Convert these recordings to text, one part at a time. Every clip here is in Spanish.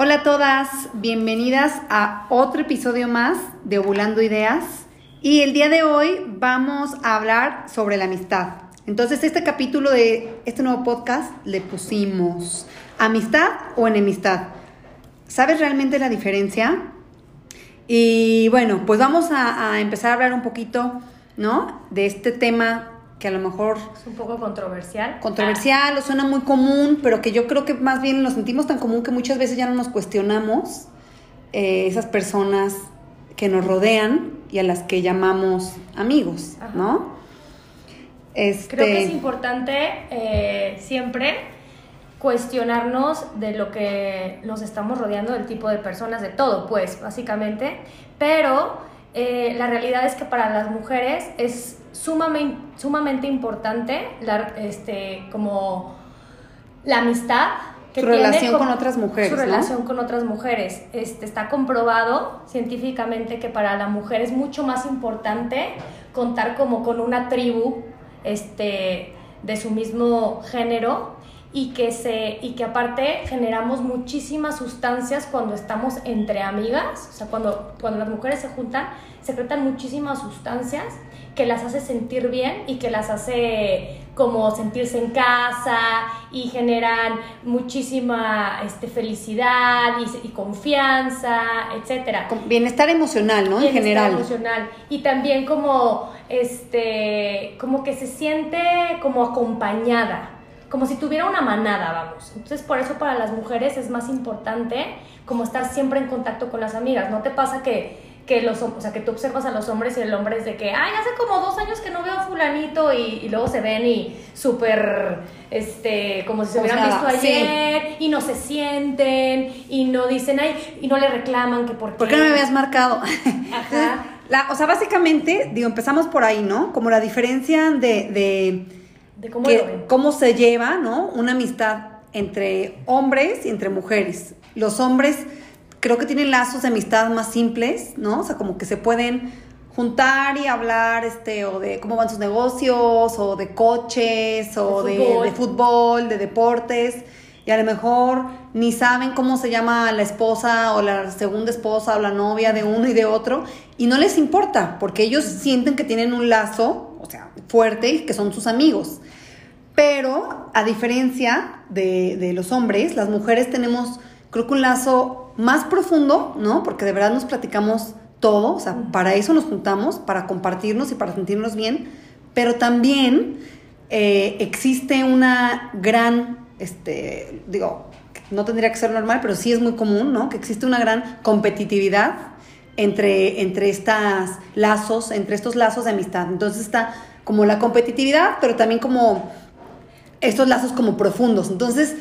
Hola a todas, bienvenidas a otro episodio más de Ovulando Ideas. Y el día de hoy vamos a hablar sobre la amistad. Entonces, este capítulo de este nuevo podcast le pusimos amistad o enemistad. ¿Sabes realmente la diferencia? Y bueno, pues vamos a, a empezar a hablar un poquito, ¿no? De este tema que a lo mejor... Es un poco controversial. Controversial o suena muy común, pero que yo creo que más bien lo sentimos tan común que muchas veces ya no nos cuestionamos eh, esas personas que nos rodean y a las que llamamos amigos, ¿no? Este... Creo que es importante eh, siempre cuestionarnos de lo que nos estamos rodeando, del tipo de personas, de todo, pues, básicamente, pero eh, la realidad es que para las mujeres es sumamente, sumamente importante la, este, como la amistad. Que su relación con, otras mujeres. Su relación con otras mujeres. Este, está comprobado científicamente que para la mujer es mucho más importante contar como con una tribu este, de su mismo género y que, se, y que aparte generamos muchísimas sustancias cuando estamos entre amigas, o sea, cuando, cuando las mujeres se juntan, secretan muchísimas sustancias que las hace sentir bien y que las hace como sentirse en casa y generan muchísima este, felicidad y, confianza, etcétera. Bienestar emocional, ¿no? en general. emocional. Y también como, este, como que se siente como acompañada como si tuviera una manada, vamos. Entonces, por eso para las mujeres es más importante como estar siempre en contacto con las amigas. ¿No te pasa que, que los, o sea, que tú observas a los hombres y el hombre es de que, ay, hace como dos años que no veo a fulanito y, luego se ven y súper, este, como si se hubieran visto ayer y no se sienten y no dicen, ay, y no le reclaman que por qué. ¿Por qué no me habías marcado? Ajá. La, o sea, básicamente, digo, empezamos por ahí, ¿no? Como la diferencia de de cómo, cómo se lleva, ¿no? Una amistad entre hombres y entre mujeres. Los hombres creo que tienen lazos de amistad más simples, ¿no? O sea, como que se pueden juntar y hablar, este, o de cómo van sus negocios, o de coches, o de fútbol, de, fútbol, de deportes, y a lo mejor ni saben cómo se llama la esposa o la segunda esposa o la novia de uno y de otro, y no les importa, porque ellos sienten que tienen un lazo, o sea, fuerte y que son sus amigos. Pero a diferencia de, los hombres, las mujeres tenemos, creo que un lazo más profundo, ¿no? Porque de verdad nos platicamos todo, o sea, para eso nos juntamos, para compartirnos y para sentirnos bien, pero también eh, existe una gran, este, digo, no tendría que ser normal, pero sí es muy común, ¿no? Que existe una gran competitividad entre, entre estos lazos, entre estos lazos de amistad. Entonces está como la competitividad, pero también como estos lazos como profundos. Entonces,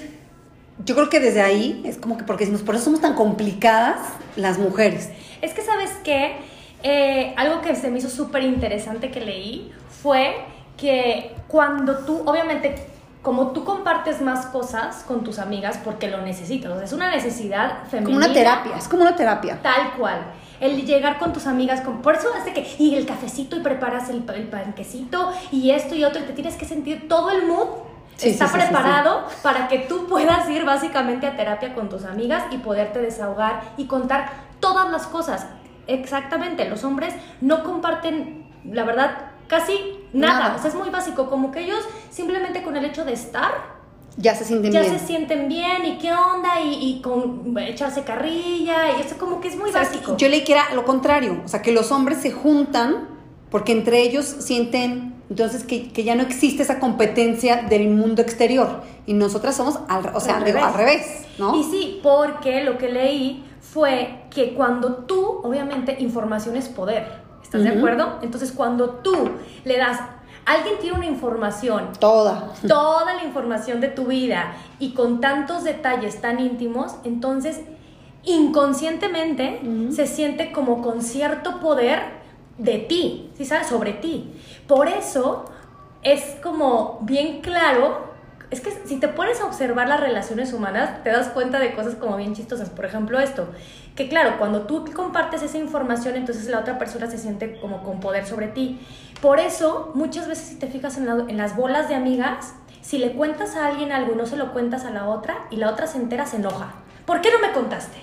yo creo que desde ahí es como que porque decimos, por eso somos tan complicadas las mujeres. Es que, ¿sabes qué? Eh, algo que se me hizo súper interesante que leí fue que cuando tú, obviamente, como tú compartes más cosas con tus amigas porque lo necesitas, es una necesidad femenina. Como una terapia, es como una terapia. Tal cual. El llegar con tus amigas, con, por eso hace que, y el cafecito y preparas el, el panquecito y esto y otro, y te tienes que sentir todo el mood está preparado para que tú puedas ir básicamente a terapia con tus amigas y poderte desahogar y contar todas las cosas. Exactamente, los hombres no comparten, la verdad, casi nada. O sea, es muy básico, como que ellos simplemente con el hecho de estar ya se sienten ya bien. Ya se sienten bien y qué onda y, con echarse carrilla y eso como que es muy básico. Yo le quiera lo contrario, o sea, que los hombres se juntan porque entre ellos sienten entonces que, ya no existe esa competencia del mundo exterior y nosotras somos al, o sea, al, revés. ¿no? Y sí, porque lo que leí fue que cuando tú, obviamente, información es poder, ¿estás de acuerdo? Entonces cuando tú le das alguien tiene una información. Toda. Toda la información de tu vida y con tantos detalles tan íntimos, entonces inconscientemente se siente como con cierto poder de ti, ¿sí sabes? Sobre ti. Por eso es como bien claro, es que si te pones a observar las relaciones humanas, te das cuenta de cosas como bien chistosas. Por ejemplo, esto, que claro, cuando tú compartes esa información, entonces la otra persona se siente como con poder sobre ti. Por eso, muchas veces si te fijas en, en las bolas de amigas, si le cuentas a alguien algo y no se lo cuentas a la otra, y la otra se entera, se enoja ¿por qué no me contaste?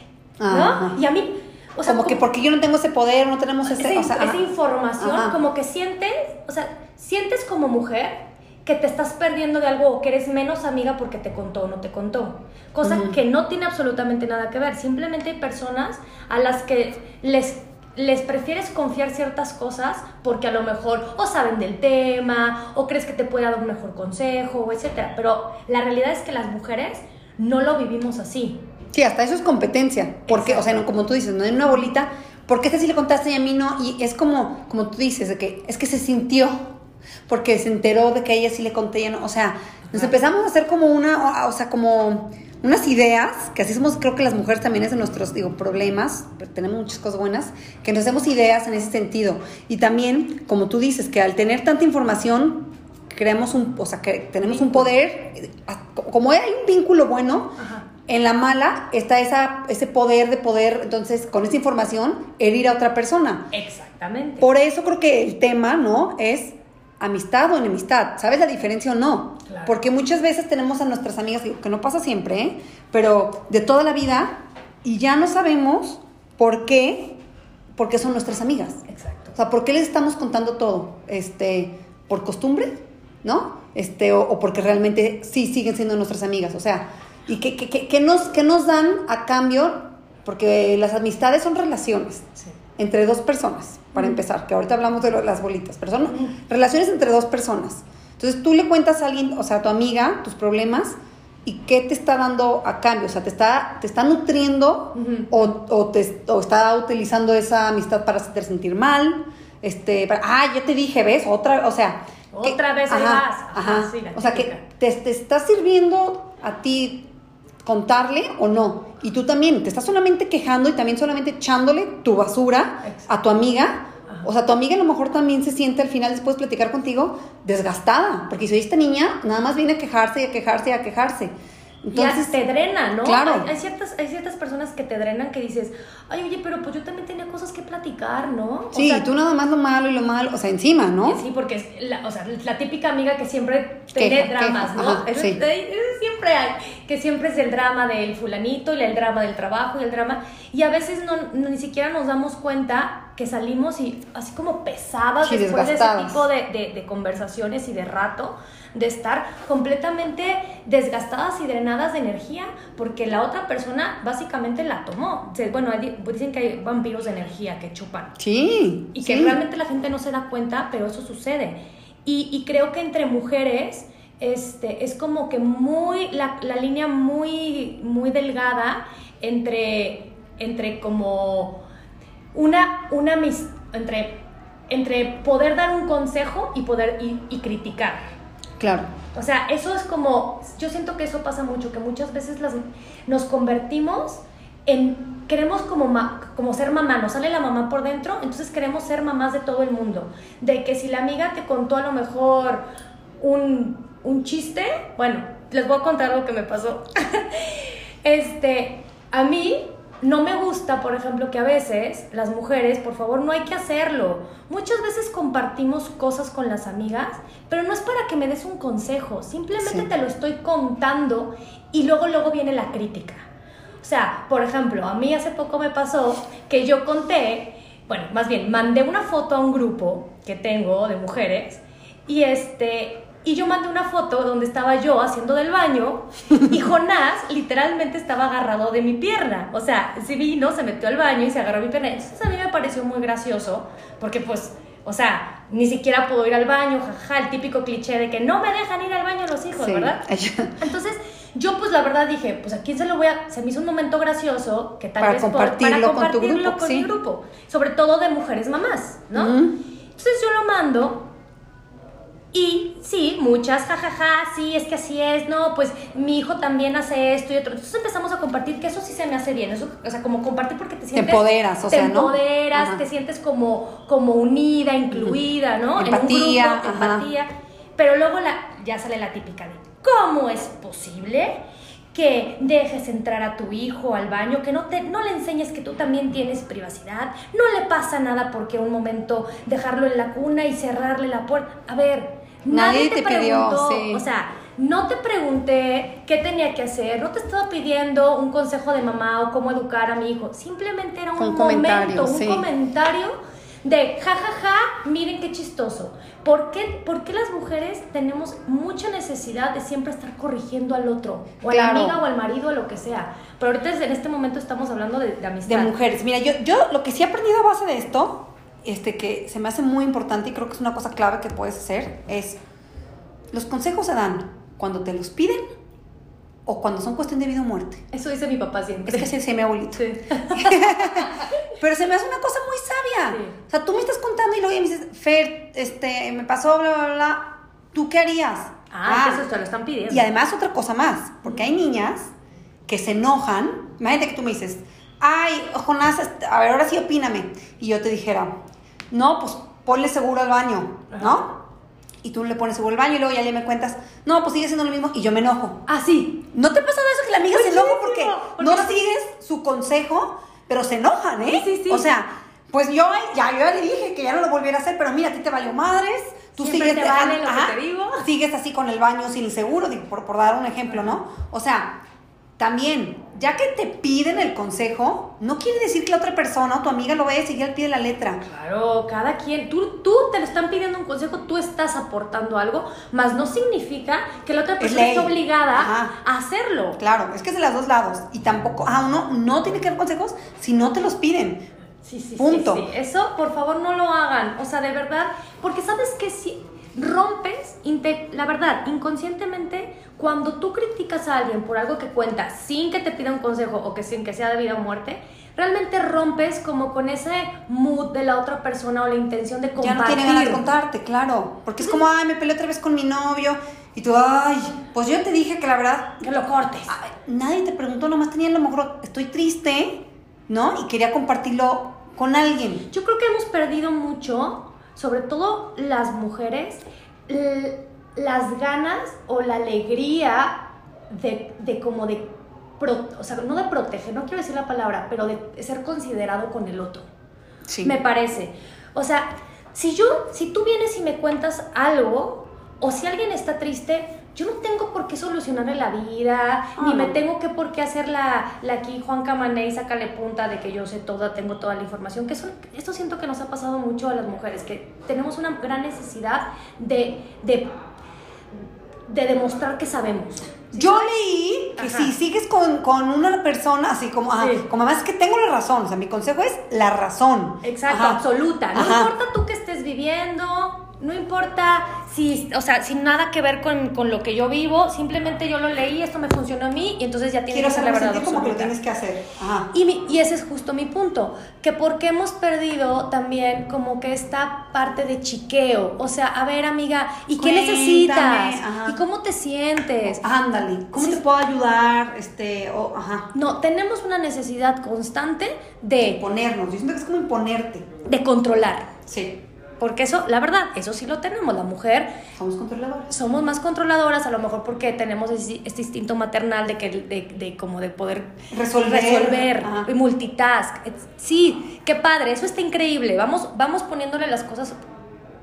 Y a mí, o sea, como que porque yo no tengo ese poder, no tenemos ese... esa, o sea, esa ajá. información, Ajá. como que sientes, o sea, sientes como mujer que te estás perdiendo de algo o que eres menos amiga porque te contó o no te contó. Cosa que no tiene absolutamente nada que ver. Simplemente hay personas a las que les, les prefieres confiar ciertas cosas porque a lo mejor o saben del tema o crees que te puede dar un mejor consejo, etcétera. Pero la realidad es que las mujeres no lo vivimos así. Sí, hasta eso es competencia. Porque, o sea, no, como tú dices, no en una bolita, ¿por qué esta sí le contaste y a mí no? Y es como, como tú dices, de que es que se sintió, porque se enteró de que a ella sí le conté y no. O sea, nos empezamos a hacer como una, o, o sea, como unas ideas, que así somos, creo que las mujeres también es de nuestros, digo, problemas, pero tenemos muchas cosas buenas, que nos hacemos ideas en ese sentido. Y también, como tú dices, que al tener tanta información, creamos un, o sea, que tenemos un poder, eh, como hay un vínculo bueno, Ajá. En la mala está esa, ese poder de poder, entonces, con esa información, herir a otra persona. Exactamente. Por eso creo que el tema, ¿no? Es amistad o enemistad. ¿Sabes la diferencia o no? Claro. Porque muchas veces tenemos a nuestras amigas, que no pasa siempre, ¿eh? Pero de toda la vida, y ya no sabemos por qué, porque son nuestras amigas. Exacto. O sea, ¿por qué les estamos contando todo? Este, ¿por costumbre? ¿No? Este, o, o porque realmente sí siguen siendo nuestras amigas. O sea, ¿y qué, qué- qué- qué nos, qué nos dan a cambio? Porque las amistades son relaciones Sí. entre dos personas, para empezar, que ahorita hablamos de lo- las bolitas, pero son relaciones entre dos personas. Entonces tú le cuentas a alguien, o sea, a tu amiga, tus problemas, y qué te está dando a cambio, o sea, te está, te está nutriendo o, o te, o está utilizando esa amistad para hacerte sentir mal, este, para- ah, ya te dije, ¿ves? Otra, o sea... que- Otra vez ahí ajá, vas. Ajá, Ajá, sí, o sea, que te, te está sirviendo a ti contarle o no. Y tú también te estás solamente quejando y también solamente echándole tu basura Exacto. a tu amiga. Ajá. O sea, tu amiga a lo mejor también se siente al final después de platicar contigo desgastada, porque si esta niña nada más viene a quejarse y a quejarse y a quejarse. Entonces, te drena, ¿no? claro. Hay, hay ciertas, hay ciertas personas que te drenan que dices, ay, oye, pero pues yo también tenía cosas que platicar, ¿no? O sí, sea, tú nada más lo malo y lo malo, o sea, encima, ¿no? Sí, porque es la, o sea, la típica amiga que siempre tiene dramas, queja, ¿no? ajá, Es- sí. es- es- siempre hay, que siempre es el drama del fulanito y el drama del trabajo y el drama. Y a veces no, no- ni siquiera nos damos cuenta que salimos y así como pesadas Sí, después de ese tipo de, de- de conversaciones y de rato, de estar completamente desgastadas y drenadas de energía, porque la otra persona básicamente la tomó. Bueno, hay- dicen que hay vampiros de energía que chupan Sí. y que sí. realmente la gente no se da cuenta, pero eso sucede. Y, y creo que entre mujeres este, es como que muy, la, la línea muy, muy delgada entre, entre como una, una mis- entre, entre poder dar un consejo y poder y, y criticar. Claro. O sea, eso es como, yo siento que eso pasa mucho, que muchas veces las, nos convertimos en, queremos como, ma- como ser mamá, nos sale la mamá por dentro, entonces queremos ser mamás de todo el mundo. De que si la amiga te contó a lo mejor un, un chiste, bueno, les voy a contar algo que me pasó. este, a mí no me gusta, por ejemplo, que a veces las mujeres, por favor, no hay que hacerlo. Muchas veces compartimos cosas con las amigas, pero no es para que me des un consejo, simplemente Sí. te lo estoy contando y luego luego viene la crítica. O sea, por ejemplo, a mí hace poco me pasó que yo conté, bueno, más bien, mandé una foto a un grupo que tengo de mujeres y este y yo mandé una foto donde estaba yo haciendo del baño y Jonás literalmente estaba agarrado de mi pierna. O sea, sí vino, se metió al baño y se agarró mi pierna. Entonces a mí me pareció muy gracioso porque pues, o sea, ni siquiera puedo ir al baño, jaja, el típico cliché de que no me dejan ir al baño los hijos, Sí. ¿verdad? Entonces, yo pues la verdad dije, pues a quién se lo voy a... Se me hizo un momento gracioso que tal Para vez... por- compartirlo para con tu compartirlo grupo, con sí. mi grupo. Sobre todo de mujeres mamás, ¿no? Entonces yo lo mando y sí, muchas, jajaja, sí, es que así es, no, pues mi hijo también hace esto y otro. Entonces empezamos a compartir, que eso sí se me hace bien, eso, o sea, como compartir porque te sientes... empoderas, o te sea, ¿no? empoderas, Ajá. te sientes como, como unida, incluida, ¿no? Empatía, En un grupo, ajá. empatía. Pero luego la, ya sale la típica de, ¿cómo es posible que dejes entrar a tu hijo al baño, que no, te, no le enseñes que tú también tienes privacidad? No le pasa nada porque un momento dejarlo en la cuna y cerrarle la puerta. A ver, Nadie nadie, te te, pidió, preguntó, sí. o sea, no te pregunté qué tenía que hacer, no te estaba pidiendo un consejo de mamá o cómo educar a mi hijo, simplemente era un, Un momento, comentario, un sí. comentario de ja ja ja, miren qué chistoso. ¿Por qué, por qué las mujeres tenemos mucha necesidad de siempre estar corrigiendo al otro? O a la amiga o al marido o lo que sea. Pero ahorita en este momento estamos hablando de, de amistad. de mujeres. Mira, yo, yo lo que sí he aprendido a base de esto, este, que se me hace muy importante y creo que es una cosa clave que puedes hacer, es los consejos se dan cuando te los piden o cuando son cuestión de vida o muerte. Eso dice mi papá siempre. Es que así decía mi abuelito. Sí. Pero se me hace una cosa muy sabia. Sí. O sea, tú me estás contando y luego me dices, Fer, este, me pasó, bla, bla, bla. ¿Tú qué harías? Ah, eso te lo están pidiendo. Y además otra cosa más, porque hay niñas que se enojan. Imagínate que tú me dices, ay, Jonás, a ver, ahora sí opíname. Y yo te dijera, no, pues ponle seguro al baño, ¿no? Y tú le pones seguro al baño y luego ya le me cuentas, no, pues sigue siendo lo mismo y yo me enojo. Ah, sí. ¿No te pasa eso que la amiga se enoja porque, no sigues su consejo, pero se enojan, ¿eh? Sí, sí, sí. O sea, pues yo ya, yo ya le dije que ya no lo volviera a hacer, pero mira, a ti te valió madres, tú Siempre sigues te vale lo que te digo. Sigues así con el baño sin el seguro, digo, por, por dar un ejemplo, ¿no? O sea, también, ya que te piden el consejo, no quiere decir que la otra persona o tu amiga lo vaya a seguir al pie de la letra. Claro, cada quien, tú, tú te lo están pidiendo un consejo, tú estás aportando algo, más no significa que la otra persona esté obligada Ajá. a hacerlo. Claro, es que es de los dos lados. Y tampoco, ah, uno no tiene que dar consejos si no te los piden. Sí, sí, Punto. sí, sí. Eso, por favor, no lo hagan. O sea, de verdad, porque sabes que si rompes, la verdad, inconscientemente, cuando tú criticas a alguien por algo que cuenta sin que te pida un consejo o que sin que sea de vida o muerte, realmente rompes como con ese mood de la otra persona o la intención de Ya compartir. no tiene ganas de contarte, claro. Porque es como, ay, me peleé otra vez con mi novio. Y tú, ay, pues yo te dije que la verdad. Que lo cortes. ay, nadie te preguntó, nomás tenía a lo mejor, estoy triste, ¿no? Y quería compartirlo con alguien. Yo creo que hemos perdido mucho, sobre todo las mujeres, las ganas o la alegría de, de como de, pro- o sea, no de proteger, no quiero decir la palabra, pero de ser considerado con el otro. Sí. Me parece. O sea, si yo, si tú vienes y me cuentas algo, o si alguien está triste, yo no tengo por qué solucionarle la vida, Ah, ni me tengo que por qué hacer la, la aquí Juan Camané y sacarle punta de que yo sé toda, tengo toda la información. Que eso, esto siento que nos ha pasado mucho a las mujeres, que tenemos una gran necesidad de, de, de demostrar que sabemos. Yo leí que Ajá. si sigues con, con una persona así como, ah, Sí. como más que tengo la razón, o sea, mi consejo es la razón. Exacto, Ajá. absoluta. No Ajá. importa tú que estés viviendo, no importa si, o sea, sin nada que ver con, con lo que yo vivo, simplemente yo lo leí, esto me funcionó a mí y entonces ya tiene Quiero que ser la verdad como que lo tienes que hacer. Ajá. Y, mi- y ese es justo mi punto, que porque hemos perdido también como que esta parte de chiqueo, o sea, a ver amiga, ¿y qué necesitas? ajá. ¿Y cómo te sientes? Ándale, ¿cómo Sí. te puedo ayudar? Este, o, ajá. No, tenemos una necesidad constante de, Imponernos. Yo siento que es como imponerte. de controlar, Sí. Porque eso, la verdad, eso sí lo tenemos, la mujer Somos controladores. somos más controladoras, a lo mejor porque tenemos ese- este instinto maternal de que de, de como de poder Resolver. resolver, Ajá. y multitask. Sí, qué padre, eso está increíble. Vamos, vamos poniéndole las cosas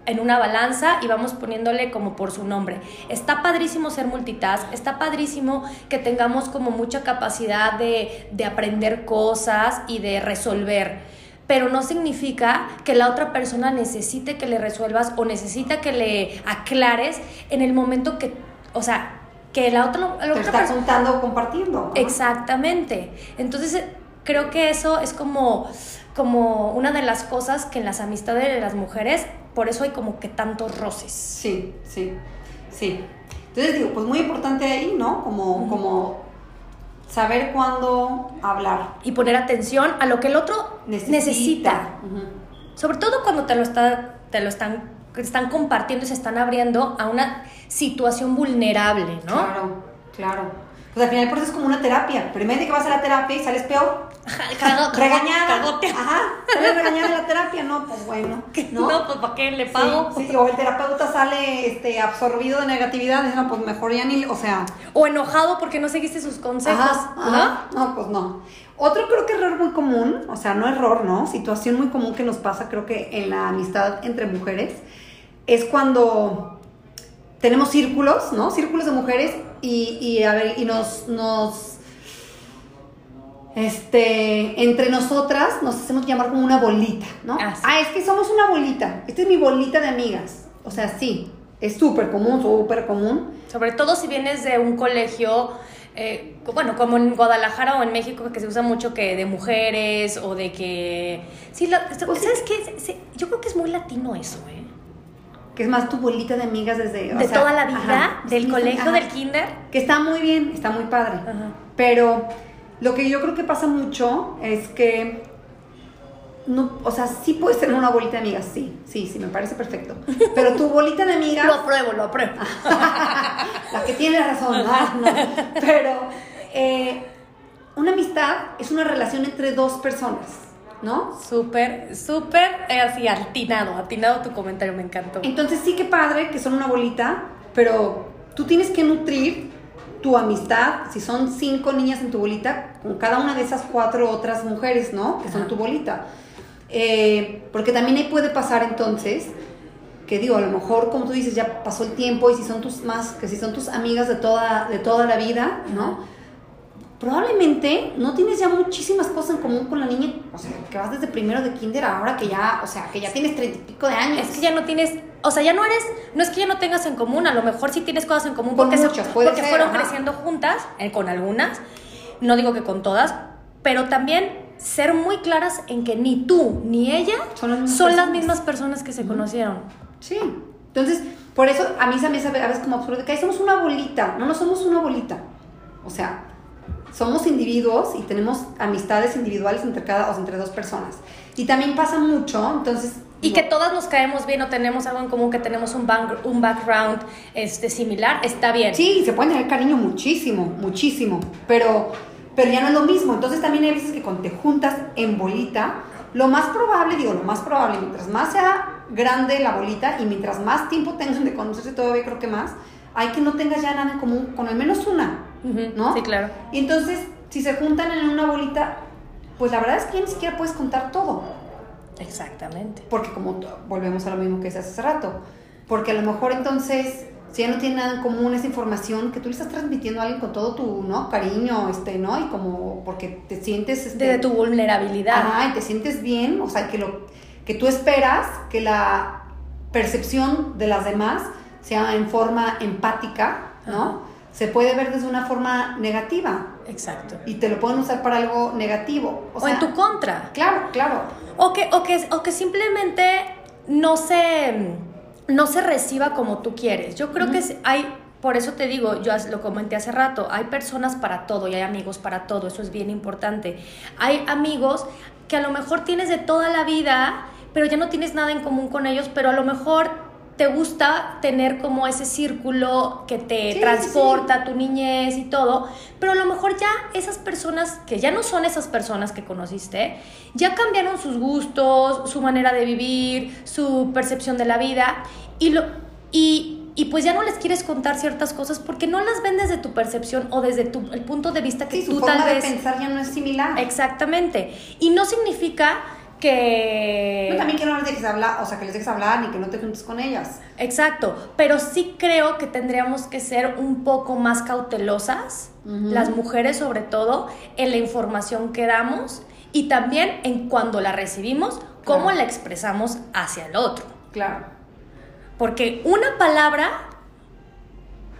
en una balanza y vamos poniéndole como por su nombre. Está padrísimo ser multitask, está padrísimo que tengamos como mucha capacidad de, de aprender cosas y de resolver. Pero no significa que la otra persona necesite que le resuelvas o necesita que le aclares en el momento que, o sea, que la otra, la otra está persona... contando o compartiendo. ¿no? Exactamente. Entonces, creo que eso es como, como una de las cosas que en las amistades de las mujeres, por eso hay como que tantos roces. Sí, sí, sí. Entonces digo, pues muy importante ahí, ¿no? Como, como saber cuándo hablar. Y poner atención a lo que el otro necesita. Sobre todo cuando te lo, está, te lo están, están compartiendo y se están abriendo a una situación vulnerable, ¿no? Claro, claro. Pues al final por eso es como una terapia. Primero que vas a la terapia y sales peor. Cago- regañada. cagote. Ajá. Sales regañada de la terapia. No, pues bueno. No, ¿no? pues ¿para qué le pago? sí, o el terapeuta sale este, absorbido de negatividad, dice, no, pues mejor ya ni, o sea, O enojado porque no seguiste sus consejos, Ajá, ajá. No, pues no. Otro creo que error muy común, o sea, no error, ¿no? Situación muy común que nos pasa, creo que en la amistad entre mujeres, es cuando tenemos círculos, ¿no? Círculos de mujeres y, y a ver, y nos, nos, este, entre nosotras nos hacemos llamar como una bolita, ¿no? Ah, sí. Ah, es que somos una bolita. Esta es mi bolita de amigas. O sea, sí, es súper común, súper común. Sobre todo si vienes de un colegio, eh, bueno, como en Guadalajara o en México, que se usa mucho que de mujeres o de que... Sí, la- Pues sí. ¿sabes qué? Se- se- Yo creo que es muy latino eso, ¿eh? Que es más tu bolita de amigas desde... o De sea, toda la vida, ajá, del sí, colegio, ajá. del kinder. Que está muy bien, está muy padre. Ajá. Pero lo que yo creo que pasa mucho es que, no, o sea, sí puedes tener una bolita de amigas, sí, sí, sí, me parece perfecto. Pero tu bolita de amigas, Lo apruebo, lo apruebo. la que tiene razón, ¿no? No. Pero eh, una amistad es una relación entre dos personas, ¿no? Súper, súper, eh, así, atinado, atinado tu comentario, me encantó. Entonces sí que padre que son una bolita, pero tú tienes que nutrir tu amistad, si son cinco niñas en tu bolita, con cada una de esas cuatro otras mujeres, ¿no? Que son Ajá. tu bolita. Eh, porque también ahí puede pasar entonces, que digo, a lo mejor, como tú dices, ya pasó el tiempo y si son tus más, que si son tus amigas de toda, de toda la vida, ¿no? Probablemente no tienes ya muchísimas cosas en común con la niña, o sea, que vas desde primero de kinder ahora que ya, o sea, que ya tienes treinta y pico de años. Es que ya no tienes, o sea, ya no eres, no es que ya no tengas en común, a lo mejor sí tienes cosas en común Con porque, muchas, porque ser, fueron ajá. creciendo juntas, eh, con algunas, no digo que con todas, pero también ser muy claras en que ni tú ni ella Son las mismas son las personas. mismas personas que se conocieron. Sí. Entonces, por eso a mí se me hace a veces como absurdo que ahí somos una bolita. No, no somos una bolita. O sea, somos individuos y tenemos amistades individuales entre cada, o sea, entre dos personas. Y también pasa mucho, entonces... Y que todas nos caemos bien o tenemos algo en común, que tenemos un, back- un background este, similar, está bien. Sí, se puede tener cariño muchísimo, muchísimo, pero, pero ya no es lo mismo. Entonces también hay veces que cuando te juntas en bolita, lo más probable, digo, lo más probable, mientras más sea grande la bolita y mientras más tiempo tengan de conocerse todavía creo que más, hay que no tengas ya nada en común con al menos una, ¿no? Sí, claro. Y entonces, si se juntan en una bolita, pues la verdad es que ni siquiera puedes contar todo. Exactamente. Porque como volvemos a lo mismo que decías hace rato, porque a lo mejor entonces, si ya no tiene nada en común esa información que tú le estás transmitiendo a alguien con todo tu, ¿no? Cariño, este, ¿no? Y como porque te sientes... Este, Desde tu vulnerabilidad. Ajá, y te sientes bien, o sea, que, lo, que tú esperas que la percepción de las demás sea en forma empática, ¿no? Ajá. Se puede ver desde una forma negativa Exacto. y te lo pueden usar para algo negativo. O, O, sea, en tu contra. Claro, claro. O que, o que, o que simplemente no se, no se reciba como tú quieres. Yo creo que hay, por eso te digo, yo lo comenté hace rato, hay personas para todo y hay amigos para todo, eso es bien importante. Hay amigos que a lo mejor tienes de toda la vida, pero ya no tienes nada en común con ellos, pero a lo mejor te gusta tener como ese círculo que te Sí, sí, transporta tu niñez y todo, pero a lo mejor ya esas personas que ya no son esas personas que conociste, ya cambiaron sus gustos, su manera de vivir, su percepción de la vida y lo y, y pues ya no les quieres contar ciertas cosas porque no las ven desde tu percepción o desde tu, el punto de vista que Sí, su tú forma tal de vez pensar ya no es similar. exactamente y no significa que No, también que no les dejes hablar, o sea, que les dejes hablar ni que no te juntes con ellas. Exacto, pero sí creo que tendríamos que ser un poco más cautelosas, las mujeres sobre todo, en la información que damos y también en cuando la recibimos, cómo Claro. la expresamos hacia el otro. Claro. Porque una palabra,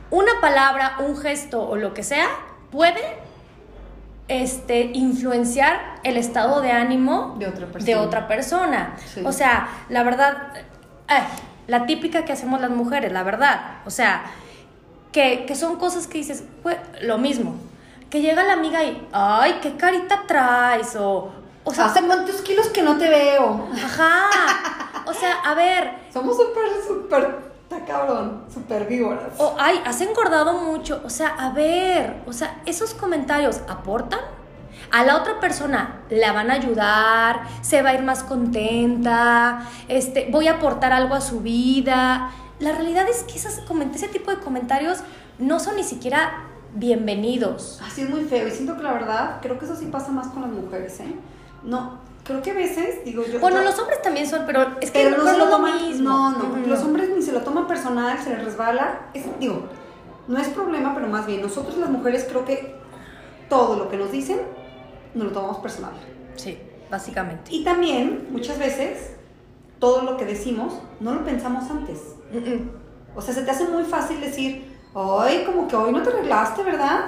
una palabra, un gesto o lo que sea, puede este, influenciar el estado de ánimo De otra persona. de otra persona. Sí. O sea, la verdad, ay, la típica que hacemos las mujeres, la verdad. O sea, que, que son cosas que dices, "Pues, lo mismo. Que llega la amiga y, ay, qué carita traes, o, o sea, ¿Hace cuántos kilos que no te veo? ajá. O sea, a ver, Somos súper, súper, está cabrón, súper víboras. O, ay, has engordado mucho. O sea, a ver, o sea, esos comentarios aportan. A la otra persona la van a ayudar, se va a ir más contenta, este, voy a aportar algo a su vida. La realidad es que esas, ese tipo de comentarios no son ni siquiera bienvenidos. Así es muy feo. Y siento que la verdad, creo que eso sí pasa más con las mujeres, ¿eh? No, creo que a veces, digo yo. Bueno, yo- los hombres también son, pero es que pero no se lo toman. mismo. No, no, Ujú. los hombres ni se lo toman personal, se les resbala. Es, digo, no es problema, pero más bien, nosotros las mujeres creo que todo lo que nos dicen, nos lo tomamos personal. Sí, básicamente. Y también, muchas veces, todo lo que decimos, no lo pensamos antes. Mm, O sea, se te hace muy fácil decir, ay, como que hoy no te arreglaste, ¿verdad?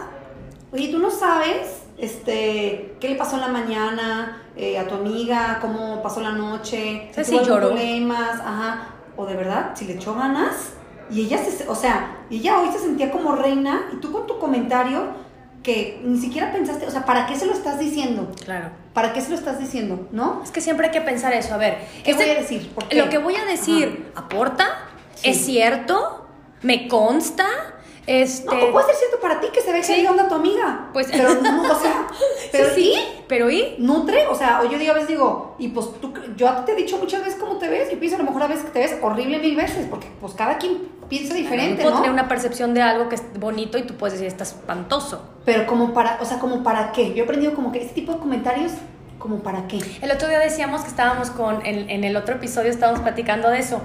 Oye, tú no sabes, este, qué le pasó en la mañana eh, a tu amiga, cómo pasó la noche, si sí, tuvo problemas, ajá. O de verdad, si le echó ganas y ella se, o sea, ella hoy se sentía como reina y tú con tu comentario que ni siquiera pensaste, o sea, ¿para qué se lo estás diciendo? Claro. ¿Para qué se lo estás diciendo? ¿No? Es que siempre hay que pensar eso. A ver, ¿Qué este- voy a decir? ¿Por qué? Lo que voy a decir, ¿aporta? Sí. ¿Es cierto? ¿Me consta? Este. No, puede ser cierto para ti que se ve que Sí. onda tu amiga. Pues- pero no, o sea, pero sí, pero ¿y? nutre, o sea, o yo digo a veces digo, y pues tú, yo te he dicho muchas veces cómo te ves, yo pienso a lo mejor a veces que te ves horrible mil veces, porque pues cada quien piensa diferente, Puedo ¿no? tener una percepción de algo que es bonito y tú puedes decir, está espantoso. Pero como para, o sea, como para qué, yo he aprendido como que este tipo de comentarios, como para qué. El otro día decíamos que estábamos con, en, en el otro episodio estábamos platicando de eso.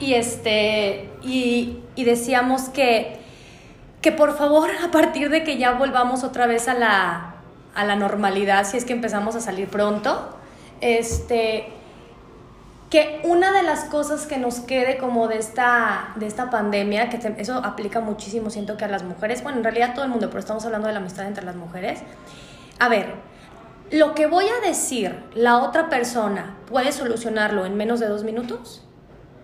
Y este, y, y decíamos que, que por favor, a partir de que ya volvamos otra vez a la, a la normalidad, si es que empezamos a salir pronto, este, que una de las cosas que nos quede como de esta, de esta pandemia, que te- eso aplica muchísimo, siento que a las mujeres, bueno, en realidad a todo el mundo, pero estamos hablando de la amistad entre las mujeres. A ver, lo que voy a decir, la otra persona puede solucionarlo en menos de dos minutos.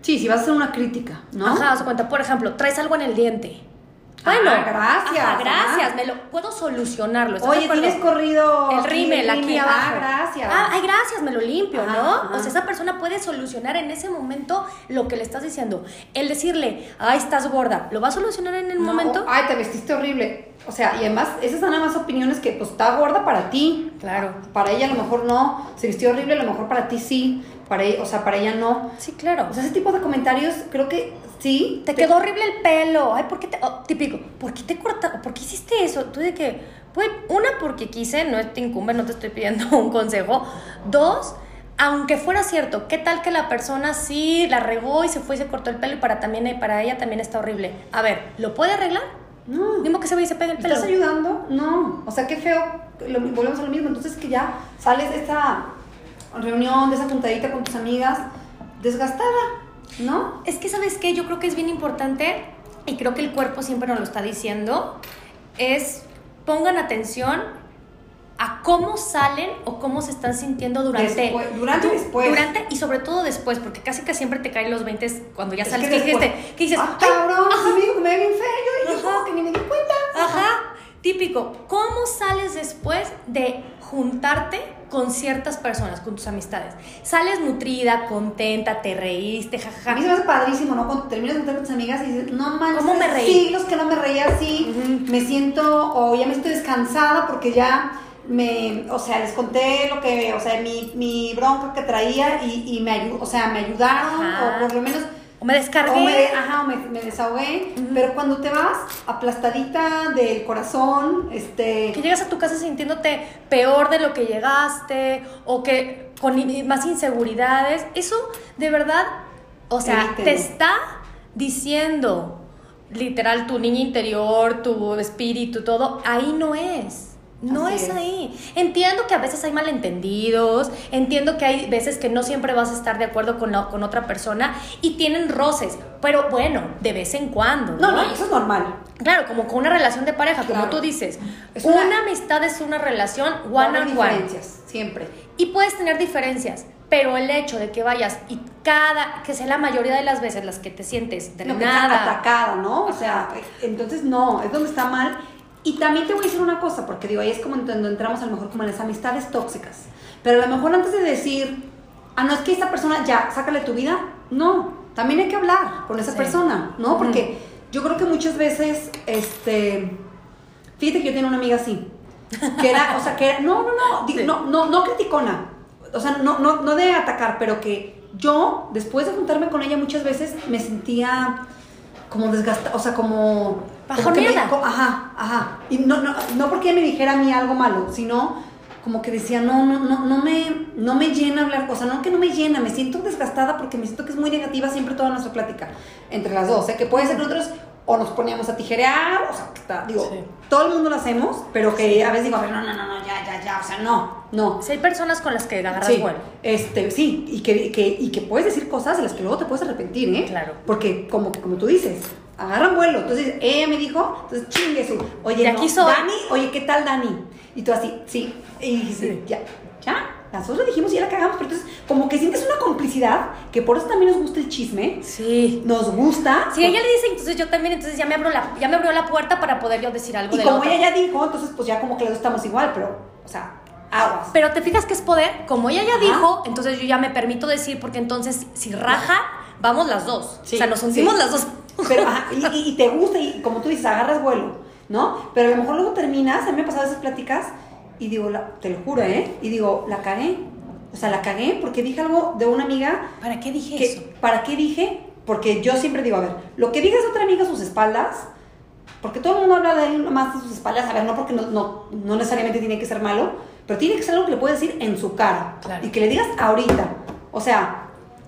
Sí, si vas a hacer una crítica, ¿no? Ajá, sea, cuenta, por ejemplo, traes algo en el diente. Ah, Bueno, gracias, ajá, gracias, me lo puedo solucionarlo. ¿estás de Oye, tienes corrido el rímel aquí rímel. abajo. Ah, gracias. Ah, ay, gracias, me lo limpio, Ajá, ¿no? ajá. O sea, esa persona puede solucionar en ese momento lo que le estás diciendo. El decirle, ay, estás gorda, ¿lo va a solucionar en el No, momento? Ay, te vestiste horrible. O sea, y además, esas son nada más opiniones que pues está gorda para ti. Claro. Para ella a lo mejor no. Se vistió horrible, a lo mejor para ti sí. Para ella, o sea, para ella no. Sí, claro. O sea, ese tipo de comentarios creo que sí. te quedó horrible el pelo. Ay, ¿por qué te.? oh, típico, ¿por qué te cortaste? ¿Por qué hiciste eso? Tú de que. Pues, una, porque quise, no te incumbe, no te estoy pidiendo un consejo. Dos, aunque fuera cierto, ¿qué tal que la persona sí la regó y se fue y se cortó el pelo y para, también, para ella también está horrible? A ver, ¿lo puede arreglar? No. Mismo que se ve y se pega el pelo. ¿Estás ayudando? No. O sea, qué feo. Lo- volvemos a lo mismo. Entonces, que ya sales de esa reunión, de esa juntadita con tus amigas, desgastada, ¿no? Es que, ¿sabes qué? Yo creo que es bien importante, y creo que el cuerpo siempre nos lo está diciendo, es pongan atención a cómo salen o cómo se están sintiendo durante... Después- durante y después. Durante y sobre todo después, porque casi que siempre te caen los 20 cuando ya Es sales. que que dijiste? que dices? Ah, "Ay, cabrón, me dijo que me yo, como que ni me di cuenta. Ajá, típico. ¿Cómo sales después de juntarte con ciertas personas, con tus amistades? Sales nutrida, contenta, te reíste, A jajaja. mí se me hace padrísimo, ¿no? Cuando terminas de juntar con tus amigas y dices, no manches, ¿Cómo me reí? siglos que no me reía así, me siento, o ya me estoy descansada porque ya me, o sea, les conté lo que, o sea, mi, mi bronca que traía y, y me ayudó, o sea, me ayudaron, Ajá. o por lo menos... Me descargué. O me, ajá, me, me desahogué, pero cuando te vas aplastadita del corazón, este... que llegas a tu casa sintiéndote peor de lo que llegaste o que con más inseguridades, eso de verdad, o sea, te está diciendo literal tu niña interior, tu espíritu, todo, ahí no es. No es, es. ahí. Entiendo que a veces hay malentendidos, entiendo que hay veces que no siempre vas a estar de acuerdo con, la- con otra persona y tienen roces, pero bueno, de vez en cuando. No, no, eso es normal. Claro, como con una relación de pareja, como tú dices. Es una, una- amistad es una relación one on one. diferencias, siempre. Y puedes tener diferencias, pero el hecho de que vayas y cada, que sea la mayoría de las veces las que te sientes No, que está drenada. atacada, ¿no? O sea, entonces no, es donde está mal. Y también te voy a decir una cosa, porque digo, ahí es como cuando entramos a lo mejor como en las amistades tóxicas. Pero a lo mejor antes de decir, ah, no, es que esta persona ya, sácale tu vida, no, también hay que hablar con esa Sí. persona, ¿no? Porque yo creo que muchas veces, este, fíjate que yo tenía una amiga así, que era, o sea, que era, no, no, no, Sí. no, no, no criticona, o sea, no, no, no de atacar, pero que yo, después de juntarme con ella muchas veces, me sentía como desgastada, o sea, como... como que me- ajá, ajá. Y no, no, no porque me dijera a mí algo malo, sino como que decía, no, no, no, no me, no me llena hablar, o sea, no que no me llena, me siento desgastada porque me siento que es muy negativa siempre toda nuestra plática, entre las dos, ¿eh? que puede ser que nosotros o nos poníamos a tijerear, o sea, está, digo, Sí. todo el mundo lo hacemos, pero que a veces digo, a ver, no, no, no, no, ya, ya, ya, o sea, no, no. Si hay personas con las que agarras Sí, vuelo. este, sí, y que, que, y que puedes decir cosas de las que luego te puedes arrepentir, ¿eh? Claro. Porque, como, como tú dices, agarran vuelo. Entonces, ella me dijo, entonces chingue su. Oye, no. Dani, oye, ¿qué tal, Dani? Y tú así, sí. Y dijiste, ya, ya. Nosotros dijimos y ya la cagamos, pero entonces, como que sientes una complicidad, que por eso también nos gusta el chisme. Sí. Nos gusta. Si ella le dice, entonces yo también, entonces ya me, abro la, ya me abrió la puerta para poder yo decir algo Y como ella ya dijo, entonces, pues ya como que los estamos igual, pero, o sea, aguas. Pero te fijas que es poder, como ella ya Ajá. dijo, entonces yo ya me permito decir, porque entonces si raja, vamos las dos. Sí, o sea, nos hundimos sí. las dos. Pero, ajá, y, te gusta, y como tú dices, agarras vuelo, ¿no? Pero a lo mejor luego terminas, a mí me ha pasado esas pláticas, y digo, la- te lo juro, ¿eh? Y digo, la cagué. O sea, la cagué porque dije algo de una amiga ¿Para qué dije que, eso? ¿para qué dije? Porque yo siempre digo, a ver, lo que digas de otra amiga a sus espaldas, porque todo el mundo habla de él más a sus espaldas, a ver, no porque no, no, no necesariamente tiene que ser malo, pero tiene que ser algo que le puedes decir en su cara. Claro. Y que le digas ahorita. O sea,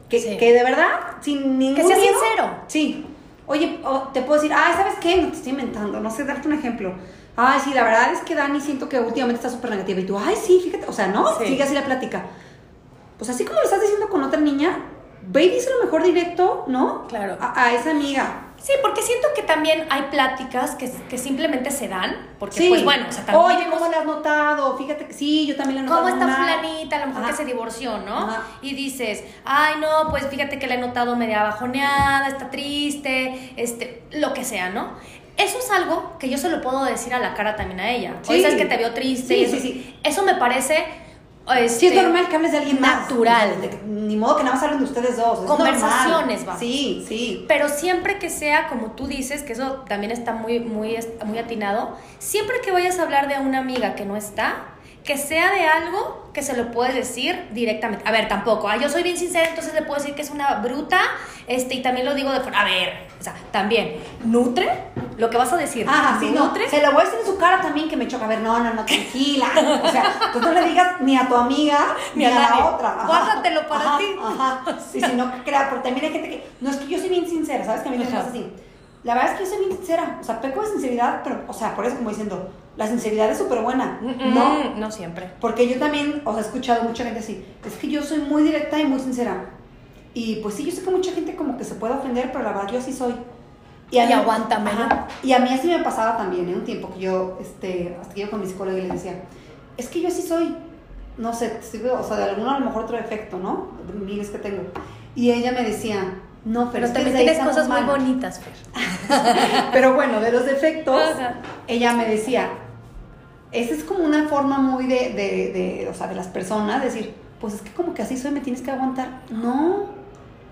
que, Sí. que de verdad, sin ningún sea miedo- sincero. Sí. Oye, te puedo decir, ay, ¿sabes qué? No te estoy inventando, no sé, darte un ejemplo. Ay, sí, la verdad es que Dani siento que últimamente está súper negativa. Y tú, ay, sí, fíjate, o sea, ¿no? Sí. Sigue así la plática. Pues así como lo estás diciendo con otra niña, ve y díselo mejor directo, ¿no? Claro. A, a esa amiga. Sí, porque siento que también hay pláticas que, que simplemente se dan, porque Sí. pues bueno, o sea, también Oye, ¿cómo la has notado? Fíjate que sí, yo también la he notado. ¿Cómo está fulanita? A lo mejor Ajá. que se divorció, ¿no? Ajá. Y dices, ay, no, pues fíjate que la he notado media bajoneada, está triste, este, lo que sea, ¿no? Eso es algo que yo se lo puedo decir a la cara también a ella. Sí. Oye, sabes que te veo triste. Sí, y eso, sí, sí. Eso me parece. Este, Sí, es normal que hables de alguien más. Natural. De que- Ni modo que nada más hablen de ustedes dos. es Conversaciones, vamos. Sí, sí. Pero siempre que sea, como tú dices, que eso también está muy, muy, muy atinado, siempre que vayas a hablar de una amiga que no está, que sea de algo que se lo puedes decir directamente. A ver, tampoco, ah, yo soy bien sincera, entonces le puedo decir que es una bruta, este, y también lo digo de forma, a ver, o sea, también, nutre lo que vas a decir. Ah, sí, no. nutre. Se lo voy a decir en su cara también que me choca. A ver, no, no, no, tranquila. O sea, tú no le digas ni a tu amiga ni, a, la otra. Guárdatelo para Ajá, ti. Ajá. Sí, sí, no crea, porque también hay gente que. No, es que yo soy bien sincera, ¿sabes? Que a mí me pasa así. La verdad es que yo soy bien sincera. O sea, peco de sinceridad, pero, o sea, por eso como diciendo, la sinceridad es súper buena. No. no siempre. Porque yo también, o sea, he escuchado mucha gente así. Es que yo soy muy directa y muy sincera. Y pues sí, yo sé que mucha gente como que se puede ofender, pero la verdad yo así soy. Y mí- aguántamelo. Ajá. Y a mí así me pasaba también, en un tiempo que yo, este, hasta que yo con mi psicóloga y le decía, es que yo así soy. No sé, o sea, de alguno a lo mejor otro efecto, ¿no? Miles que tengo. Y ella me decía, no, pero, también tienes cosas muy mal". bonitas, Fer. Pero bueno, de los defectos, Ajá. ella me decía, esa es como una forma muy de, de, de, o sea, de las personas, decir, pues es que como que así soy, me tienes que aguantar. No.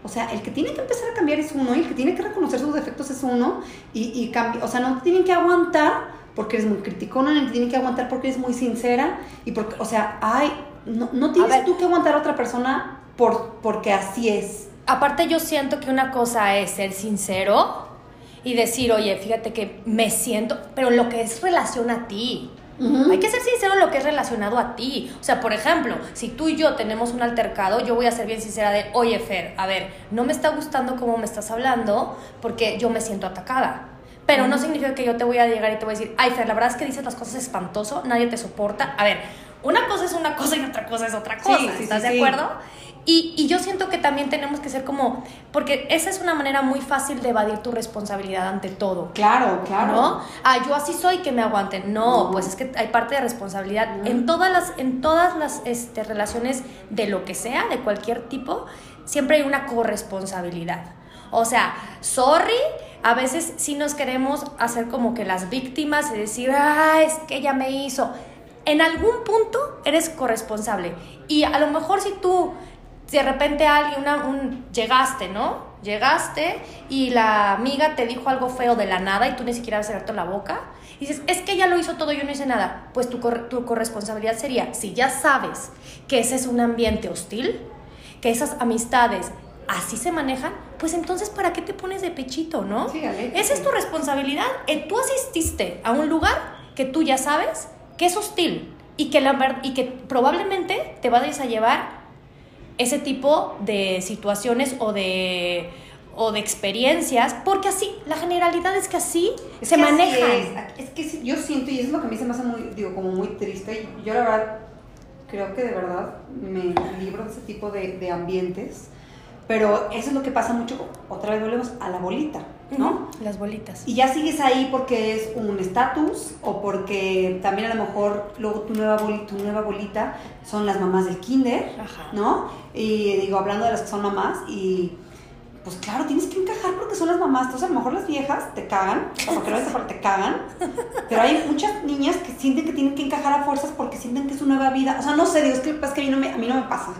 O sea, el que tiene que empezar a cambiar es uno y el que tiene que reconocer sus defectos es uno y, y cambi- o sea, no te tienen que aguantar porque eres muy criticona, ni te tienen que aguantar porque eres muy sincera y porque, o sea, ay, no, no tienes tú que aguantar a otra persona por, porque así es. Aparte yo siento que una cosa es ser sincero y decir, oye, fíjate que me siento, pero lo que es relación a ti. Hay que ser sincero en lo que es relacionado a ti. O sea, por ejemplo, si tú y yo tenemos un altercado, yo voy a ser bien sincera de, oye, Fer, a ver, no me está gustando cómo me estás hablando porque yo me siento atacada. Pero no significa que yo te voy a llegar y te voy a decir, ay, Fer, la verdad es que dices las cosas espantoso, nadie te soporta. A ver, una cosa es una cosa y otra cosa es otra cosa. Sí, sí, ¿Estás sí, de sí. acuerdo? Y, y yo siento que también tenemos que ser como, porque esa es una manera muy fácil de evadir tu responsabilidad ante todo. Claro, claro. ¿No? Ah, yo así soy, que me aguanten. No, No. pues es que hay parte de responsabilidad. En todas las, en todas las este, relaciones de lo que sea, de cualquier tipo, siempre hay una corresponsabilidad. O sea, sorry, a veces sí nos queremos hacer como que las víctimas y decir, ah, es que ella me hizo. En algún punto eres corresponsable. Y a lo mejor si tú de repente alguien, una, un, llegaste, ¿no? Llegaste y la amiga te dijo algo feo de la nada y tú ni siquiera has abierto la boca. Y dices, es que ella lo hizo todo, yo no hice nada. Pues tu, cor- tu corresponsabilidad sería, si ya sabes que ese es un ambiente hostil, que esas amistades así se manejan, pues entonces ¿para qué te pones de pechito, no? Sí. Esa es tu responsabilidad. Eh, Tú asististe a un lugar que tú ya sabes que es hostil. y que, la, y que probablemente te vayas a llevar ese tipo de situaciones o de, o de experiencias, porque así, la generalidad es que así se maneja. Es. que yo siento, y eso es lo que a mí se me hace muy, digo, como muy triste, yo la verdad creo que de verdad me libro de ese tipo de, de ambientes, pero eso es lo que pasa mucho, otra vez volvemos a la bolita, ¿no? Las bolitas. Y ya sigues ahí porque es un estatus o porque también a lo mejor luego tu nueva bolita, tu nueva bolita son las mamás del kinder, ¿no? Y digo, hablando de las que son mamás y pues claro, tienes que encajar porque son las mamás. Entonces, a lo mejor las viejas te cagan, o porque no te cagan, pero hay muchas niñas que sienten que tienen que encajar a fuerzas porque sienten que es una nueva vida. O sea, no sé, Dios, que pasa que a mí no me, a mí no me pasa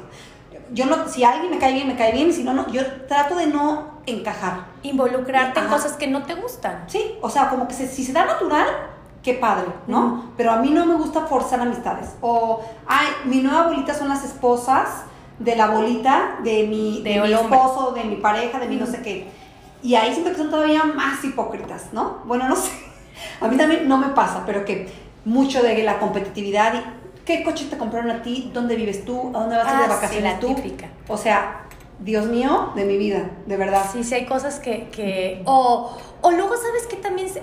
yo no, si alguien me cae bien, me cae bien, si no, no, yo trato de no encajar. Involucrarte en cosas que no te gustan. Sí, o sea, como que si se da natural, qué padre, ¿no? Pero a mí no me gusta forzar amistades. O, ay, mi nueva abuelita son las esposas de la abuelita de mi, de, mi esposo, de mi pareja, de mi no sé qué. Y ahí siento que son todavía más hipócritas, ¿no? Bueno, no sé. A mí también no me pasa, pero que mucho de la competitividad y ¿Qué coche te compraron a ti? ¿Dónde vives tú? ¿A dónde vas a ir de ah, vacaciones sí, tú? Típica. O sea, Dios mío, de mi vida, de verdad. Sí, sí hay cosas que... que o, o luego, ¿sabes qué? También se,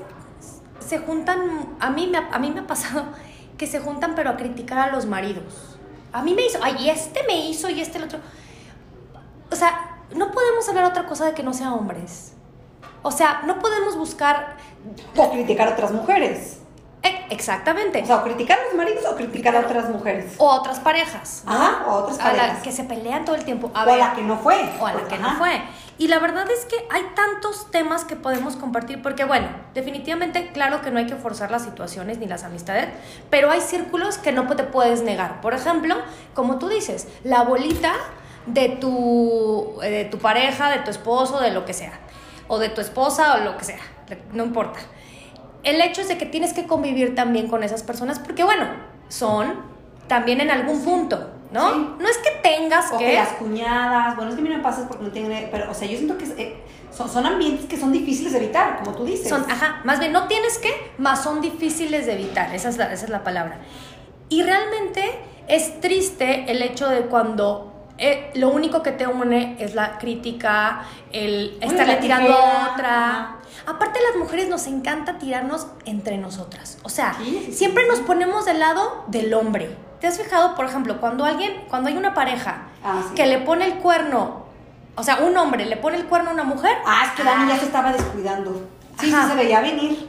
se juntan... A mí, me, a mí me ha pasado que se juntan pero a criticar a los maridos. A mí me hizo... Ay, este me hizo y este el otro... O sea, no podemos hablar otra cosa de que no sea hombres. O sea, no podemos buscar... O criticar a otras mujeres. Eh, exactamente. O sea, o criticar a los maridos o criticar a otras mujeres. O a otras parejas. Ajá, o otras parejas. A la que se pelean todo el tiempo. o a la que no fue. O a la que no fue. Y la verdad es que hay tantos temas que podemos compartir, porque bueno, definitivamente, claro que no hay que forzar las situaciones ni las amistades, pero hay círculos que no te puedes negar. Por ejemplo, como tú dices, la bolita de tu, eh, de tu pareja, de tu esposo, de lo que sea, o de tu esposa, o lo que sea, no importa el hecho es de que tienes que convivir también con esas personas porque, bueno, son también en algún punto, ¿no? No es que tengas o que... las cuñadas, bueno, es que a mí no me pasa porque no tienen... Pero, o sea, yo siento que eh, son, son, ambientes que son difíciles de evitar, como tú dices. Son, ajá, más bien no tienes que, más son difíciles de evitar, esa es la, esa es la palabra. Y realmente es triste el hecho de cuando eh, lo único que te une es la crítica, el estarle tirando a otra. Aparte, las mujeres nos encanta tirarnos entre nosotras. O sea, siempre nos ponemos del lado del hombre. ¿Te has fijado, por ejemplo, cuando alguien, cuando hay una pareja ah, que le pone el cuerno, o sea, un hombre le pone el cuerno a una mujer? Ah, es que Dani ya se estaba descuidando. Sí, sí, se veía venir.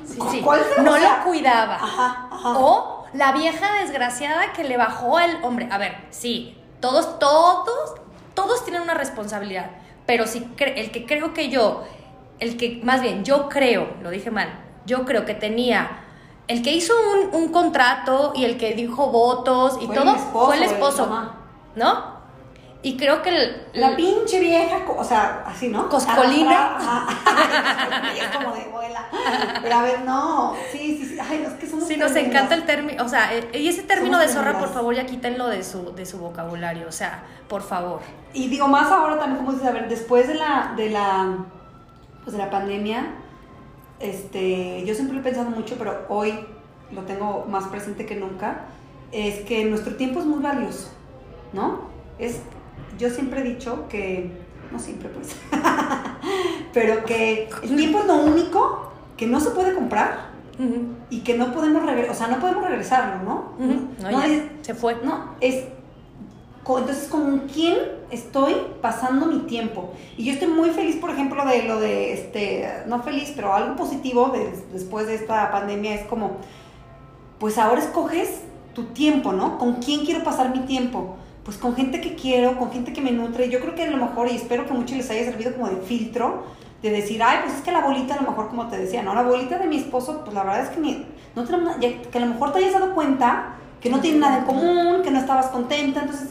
no lo cuidaba. Ajá, O la vieja desgraciada que le bajó el hombre. A ver, sí, todos, todos, todos tienen una responsabilidad. Pero si el que creo que yo el que, más bien, yo creo, lo dije mal, yo creo que tenía, el que hizo un, contrato y el que dijo votos y todo, fue el esposo, ¿no? Y creo que la pinche vieja, o sea, así, ¿no? Coscolina. como de abuela. Pero a ver, no. Sí, sí, sí. Ay, es que somos Sí, nos encanta el término. O sea, eh, y ese término de zorra, por favor, ya quítenlo de su, de su vocabulario. O sea, por favor. Y digo, más ahora también, como dices, a ver, después de la, de la pues de la pandemia, este, yo siempre lo he pensado mucho, pero hoy lo tengo más presente que nunca, es que nuestro tiempo es muy valioso, ¿no? Es, yo siempre he dicho que, no siempre pues, pero que el tiempo es lo único que no se puede comprar y que no podemos regresar, o sea, no podemos regresarlo, ¿no? no, se fue. No, es entonces, ¿con quién estoy pasando mi tiempo? Y yo estoy muy feliz, por ejemplo, de lo de, este, no feliz, pero algo positivo después de esta pandemia es como, pues ahora escoges tu tiempo, ¿no? ¿Con quién quiero pasar mi tiempo? Pues con gente que quiero, con gente que me nutre. Yo creo que a lo mejor, y espero que a muchos les haya servido como de filtro, de decir, ay, pues es que la bolita, a lo mejor, como te decía, ¿no? La bolita de mi esposo, pues la verdad es que, ni, no tenemos, que a lo mejor te hayas dado cuenta que no tienen nada en común, que no estabas contenta, entonces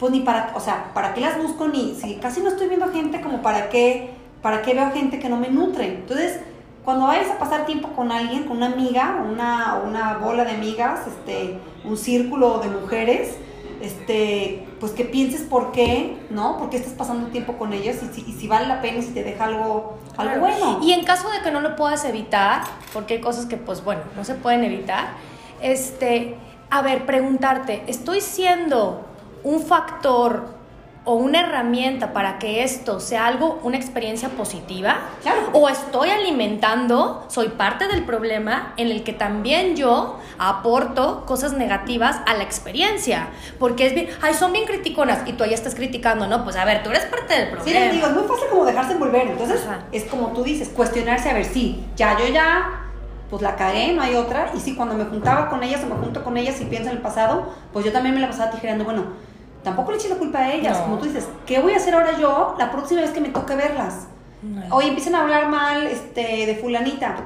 pues ni para, o sea, ¿para qué las busco? Ni, si casi no estoy viendo gente, como para qué, para qué veo gente que no me nutre. Entonces, cuando vayas a pasar tiempo con alguien, con una amiga, una, una bola de amigas, este, un círculo de mujeres, este, pues que pienses por qué, ¿no? ¿Por qué estás pasando tiempo con ellas y si, y si vale la pena y si te deja algo, algo bueno. Y en caso de que no lo puedas evitar, porque hay cosas que, pues bueno, no se pueden evitar, este, a ver, preguntarte, ¿estoy siendo un factor o una herramienta para que esto sea algo, una experiencia positiva, o estoy alimentando, soy parte del problema en el que también yo aporto cosas negativas a la experiencia, porque es bien, ay, son bien criticonas y tú ya estás criticando, ¿no? Pues a ver, tú eres parte del problema. Sí, les digo, es muy fácil como dejarse envolver, entonces es como tú dices, cuestionarse a ver, sí, ya yo ya pues la cagué, no hay otra, y sí, cuando me juntaba con ellas o me junto con ellas y pienso en el pasado, pues yo también me la pasaba tijerando, bueno, tampoco le eches la culpa a ellas. Como tú dices, ¿qué voy a hacer ahora yo la próxima vez que me toque verlas? Hoy empiezan a hablar mal este, de fulanita.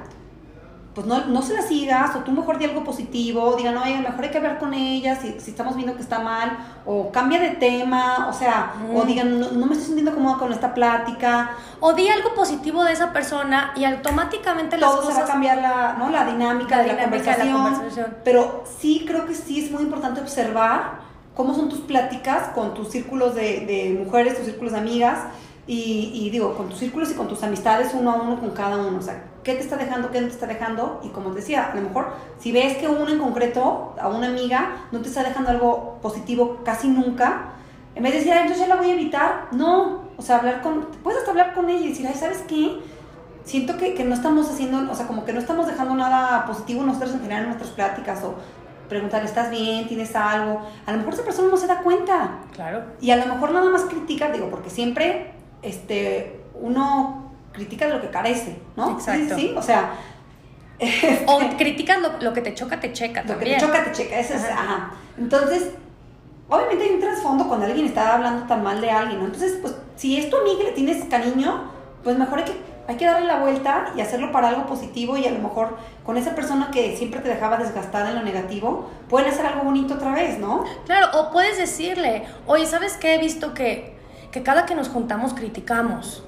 Pues no, no se la sigas, o tú mejor di algo positivo, digan, oye, mejor hay que hablar con ella si, si estamos viendo que está mal, o cambia de tema, o sea, o digan, no, me estoy sintiendo cómoda con esta plática. O di algo positivo de esa persona y automáticamente las cosas... se va a cambiar la, ¿no? la dinámica, de, la conversación, de la conversación. Pero sí creo que sí es muy importante observar cómo son tus pláticas con tus círculos de, mujeres, tus círculos de amigas, y, digo, con tus círculos y con tus amistades uno a uno con cada uno. O sea, ¿qué te está dejando, qué no te está dejando? Y como te decía, a lo mejor si ves que uno en concreto, a una amiga, no te está dejando algo positivo casi nunca, en vez de decir, entonces ya la voy a evitar, no. O sea, hablar con, puedes hasta hablar con ella y decir, ay, ¿sabes qué? Siento que, que no estamos haciendo, o sea, como que no estamos dejando nada positivo nosotros en general en nuestras pláticas o preguntar, ¿estás bien? ¿Tienes algo? A lo mejor esa persona no se da cuenta. Claro. Y a lo mejor nada más critica, digo, porque siempre este, uno critica de lo que carece, ¿no? Exacto. Sí, o sea... o criticas lo, que te choca, te checa Lo que te choca, te checa, eso es, ajá. Entonces, obviamente hay un trasfondo cuando alguien está hablando tan mal de alguien, ¿no? Entonces, pues, si es tu amiga y le tienes cariño, pues mejor hay que hay que darle la vuelta y hacerlo para algo positivo y a lo mejor con esa persona que siempre te dejaba desgastada en lo negativo, pueden hacer algo bonito otra vez, ¿no? Claro, o puedes decirle, oye, ¿sabes qué? He visto que, que cada que nos juntamos criticamos.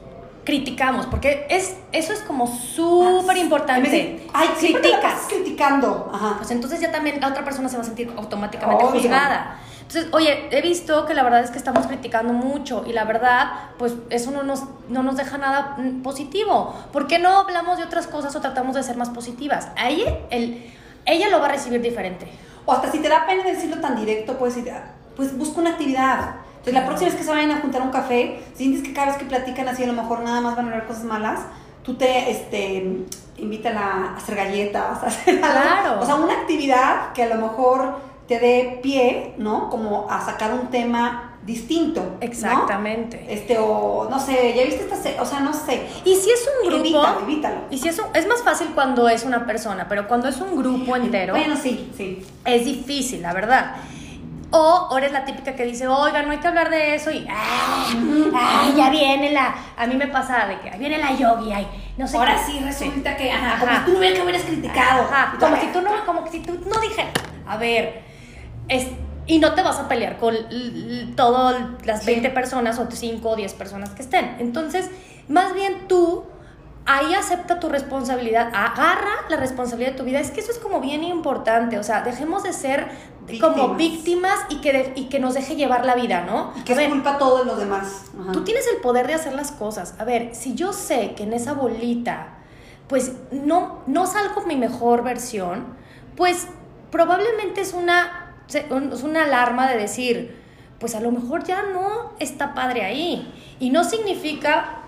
Criticamos, porque es, eso es como súper importante. Ay, criticas. criticando. Ajá. Pues entonces ya también la otra persona se va a sentir automáticamente juzgada. Entonces, oye, he visto que la verdad es que estamos criticando mucho y la verdad, pues eso no nos, no nos deja nada mm, positivo. ¿Por qué no hablamos de otras cosas o tratamos de ser más positivas? Ahí el, ella lo va a recibir diferente. O hasta si te da pena decirlo tan directo, puedes decir, ah, pues busca una actividad. Entonces, la próxima vez que se vayan a juntar un café, si sientes que cada vez que platican así, a lo mejor nada más van a ver cosas malas, tú te, este, invítala a hacer galletas, a hacer Claro. O sea, una actividad que a lo mejor te dé pie, ¿no? Como a sacar un tema distinto. Exactamente. Este, o no sé, ya viste esta, o sea, no sé. Y si es un grupo. Evítalo, evítalo. Y si es es más fácil cuando es una persona, pero cuando es un grupo entero. Bueno, sí, sí. Es difícil, la verdad. O, o eres la típica que dice, oiga, no hay que hablar de eso y, ay, ya viene la, a mí me pasa de que ahí viene la yogi, ay, no sé. Ahora sí resulta que, ajá, como si tú no hubieras que hubieras criticado. Ajá, como si tú no, como si tú no dijeras, a ver, es, y no te vas a pelear con todas las 20 personas o 5 o 10 personas que estén. Entonces, más bien tú ahí acepta tu responsabilidad, agarra la responsabilidad de tu vida. Es que eso es como bien importante, o sea, dejemos de ser como víctimas y que, y que nos deje llevar la vida, ¿no? Y que es culpa todo de los demás. Tú tienes el poder de hacer las cosas. A ver, si yo sé que en esa bolita, pues no, no salgo mi mejor versión, pues probablemente es una es una alarma de decir, pues a lo mejor ya no está padre ahí. Y no significa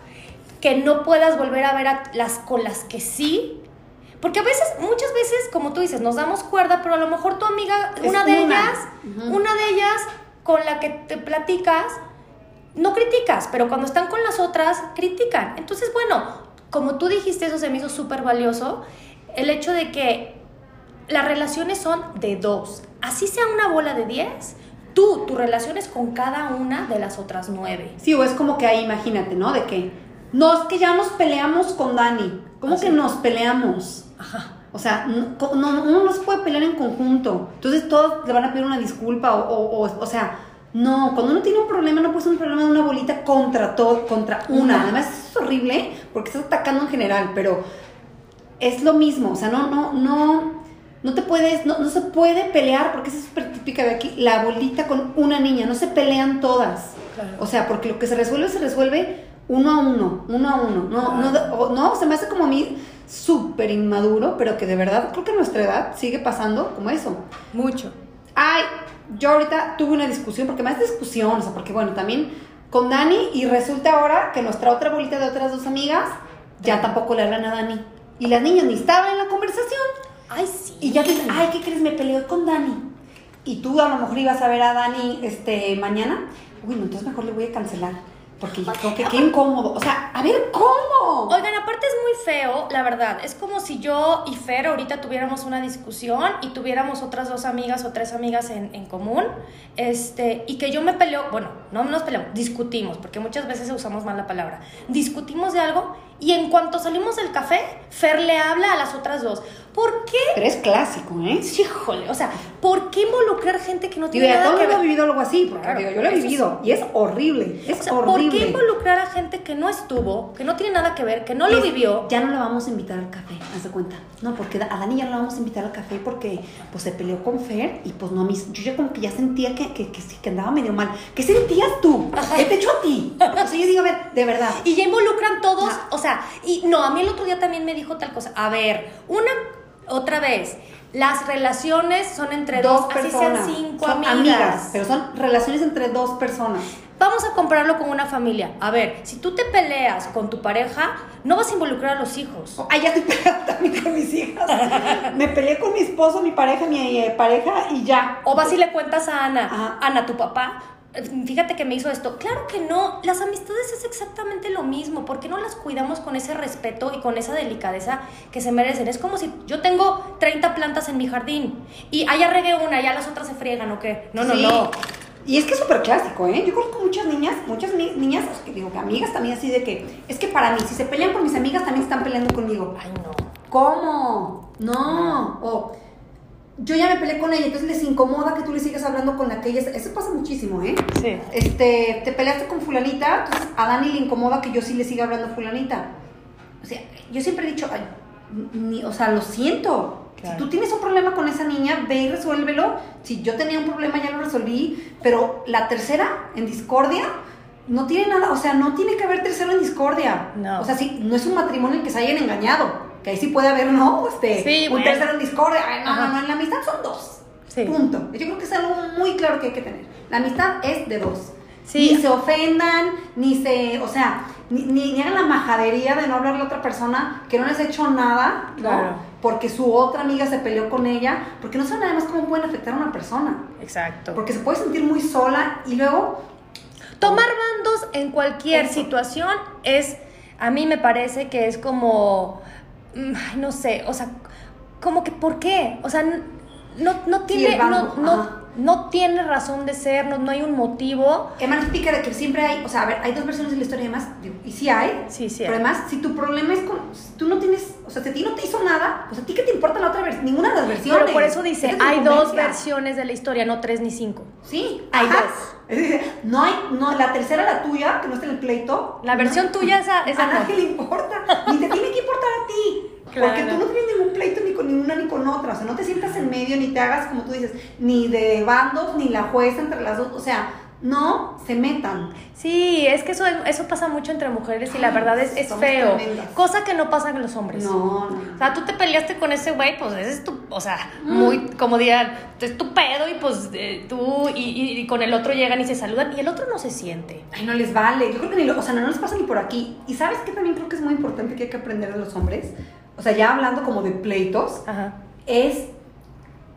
que no puedas volver a ver a las con las que sí. Porque a veces, muchas veces, como tú dices, nos damos cuerda, pero a lo mejor tu amiga, una de ellas, una de ellas con la que te platicas, no criticas, pero cuando están con las otras, critican. Entonces, bueno, como tú dijiste, eso se me hizo súper valioso, el hecho de que las relaciones son de dos. Así sea una bola de diez, tú, tu relación es con cada una de las otras nueve. Sí, o es como que ahí, imagínate, ¿no? De que, no, es que ya nos peleamos con Dani. ¿Cómo que nos peleamos? Ajá. O sea, no, no, uno no se puede pelear en conjunto. Entonces todos le van a pedir una disculpa o, o, o, o sea, no, cuando uno tiene un problema no puede ser un problema de una bolita contra todo, contra una. Además es horrible porque estás atacando en general, pero es lo mismo, o sea, no, no, no, no te puedes, no, no se puede pelear, porque es súper típica de aquí, la bolita con una niña, no se pelean todas. O sea, porque lo que se resuelve, se resuelve uno a uno, uno a uno. No, no, no, se me hace como a mí súper inmaduro, pero que de verdad creo que en nuestra edad sigue pasando como eso. Mucho. ay, yo ahorita tuve una discusión, porque más discusión, o sea, porque bueno, también con Dani y resulta ahora que nuestra otra bolita de otras dos amigas ya tampoco le hablan a Dani. Y las niñas ni estaban en la conversación. Ay, sí. Y ya dicen, ay, ¿qué crees? Me peleé con Dani. Y tú a lo mejor ibas a ver a Dani este, mañana. Uy, no, entonces mejor le voy a cancelar. Porque yo creo que qué incómodo. O sea, a ver, ¿cómo? Oigan, aparte es muy feo, la verdad. Es como si yo y Fer ahorita tuviéramos una discusión y tuviéramos otras dos amigas o tres amigas en, en común. Este, y que yo me peleo, bueno, no nos peleamos, discutimos, porque muchas veces usamos mal la palabra. Discutimos de algo y en cuanto salimos del café, Fer le habla a las otras dos. ¿Por qué? Pero es clásico, ¿eh? Híjole, o sea, ¿por qué involucrar gente que no tiene nada todo que ver? ha vivido algo así, porque Claro, digo, yo lo he vivido y es horrible, es O sea, ¿por horrible. qué involucrar a gente que no estuvo, que no tiene nada que ver, que no lo Es- vivió? Ya no la vamos a invitar al café, haz de cuenta. No, porque a Dani ya no la vamos a invitar al café porque pues se peleó con Fer y pues no a mí. Yo ya como que ya sentía que, que, que andaba medio mal. ¿Qué sentías tú? ¿Qué te echó a ti? O sea, yo digo, a ver, de verdad. Y ya involucran todos, o sea, y no, a mí el otro día también me dijo tal cosa. A ver, una, otra vez, las relaciones son entre dos, así sean cinco son amigas. pero son relaciones entre dos personas. Vamos a compararlo con una familia. A ver, si tú te peleas con tu pareja, no vas a involucrar a los hijos. Ay, ya estoy peleando también con mis hijas. Me peleé con mi esposo, mi pareja, mi eh, pareja y ya. O vas y le cuentas a Ana, Ajá. Ana, tu papá, fíjate que me hizo esto. Claro que no, las amistades es exactamente lo mismo. ¿Por qué no las cuidamos con ese respeto y con esa delicadeza que se merecen? Es como si yo tengo 30 plantas en mi jardín y allá regué una, ya las otras se friegan o qué. No, no, Sí. no. Y es que es súper clásico, ¿eh? Yo conozco muchas niñas, muchas ni- niñas, pues, que digo que amigas también así de que, es que para mí, si se pelean con mis amigas, también están peleando conmigo. Ay, no. ¿Cómo? No. O yo ya me peleé con ella, entonces les incomoda que tú le sigas hablando con aquellas. Eso pasa muchísimo, ¿eh? Sí. Este, te peleaste con fulanita, entonces a Dani le incomoda que yo sí le siga hablando a fulanita. O sea, yo siempre he dicho, ay, ni- o sea, lo siento. Claro. Si tú tienes un problema con esa niña, ve y resuélvelo. Si yo tenía un problema, ya lo resolví. Pero la tercera, en discordia, no tiene nada, o sea, no tiene que haber tercero en discordia. No. O sea, sí, no es un matrimonio en que se hayan engañado. Que ahí sí puede haber, ¿no? Este, Sí, un bueno. tercero en discordia. Ay, no, Ajá. no, no, en la amistad son dos. Sí. Punto. Yo creo que es algo muy claro que hay que tener. La amistad es de dos. Sí. Ni se ofendan, ni se, o sea, ni, ni, ni hagan la majadería de no hablarle a otra persona que no les ha hecho nada, ¿no? Claro. Porque su otra amiga se peleó con ella, porque no saben además cómo pueden afectar a una persona. Exacto. Porque se puede sentir muy sola y luego Tomar bandos en cualquier Eso. situación es, a mí me parece que es como, no sé, o sea, como que, ¿por qué? O sea, no, no tiene, no, no. No tiene razón de ser, no, no hay un motivo. Emma explica de que siempre hay, o sea, a ver, hay dos versiones de la historia además, y sí hay, Sí, sí pero hay. además, si tu problema es con, si tú no tienes, o sea, si a ti no te hizo nada, pues a ti qué te importa la otra versión, ninguna de las versiones. Pero por eso dice, es hay dos versiones de la historia, no tres ni cinco. Sí, Hay ajá. dos. No hay, no, la tercera, la tuya, que no está en el pleito. La versión no- tuya, esa- esa a no. nadie le importa, ni te tiene que importar a ti. Claro. Porque tú no tienes ningún pleito ni con ninguna ni con otra. O sea, no te sientas en medio ni te hagas, como tú dices, ni de bandos, ni la jueza entre las dos. O sea, no se metan. Sí, es que eso, eso pasa mucho entre mujeres y la verdad es, es feo. tremendas. Cosa que no pasa con los hombres. No, no. O sea, tú te peleaste con ese güey, pues ese es tu, o sea, Mm. muy, como digan, es tu pedo y pues eh, tú y, y- y con el otro llegan y se saludan y el otro no se siente. Ay, no les vale. Yo creo que ni lo, o sea, no, no les pasa ni por aquí. Y sabes que también creo que es muy importante que hay que aprender de los hombres. O sea, ya hablando como de pleitos, Ajá. es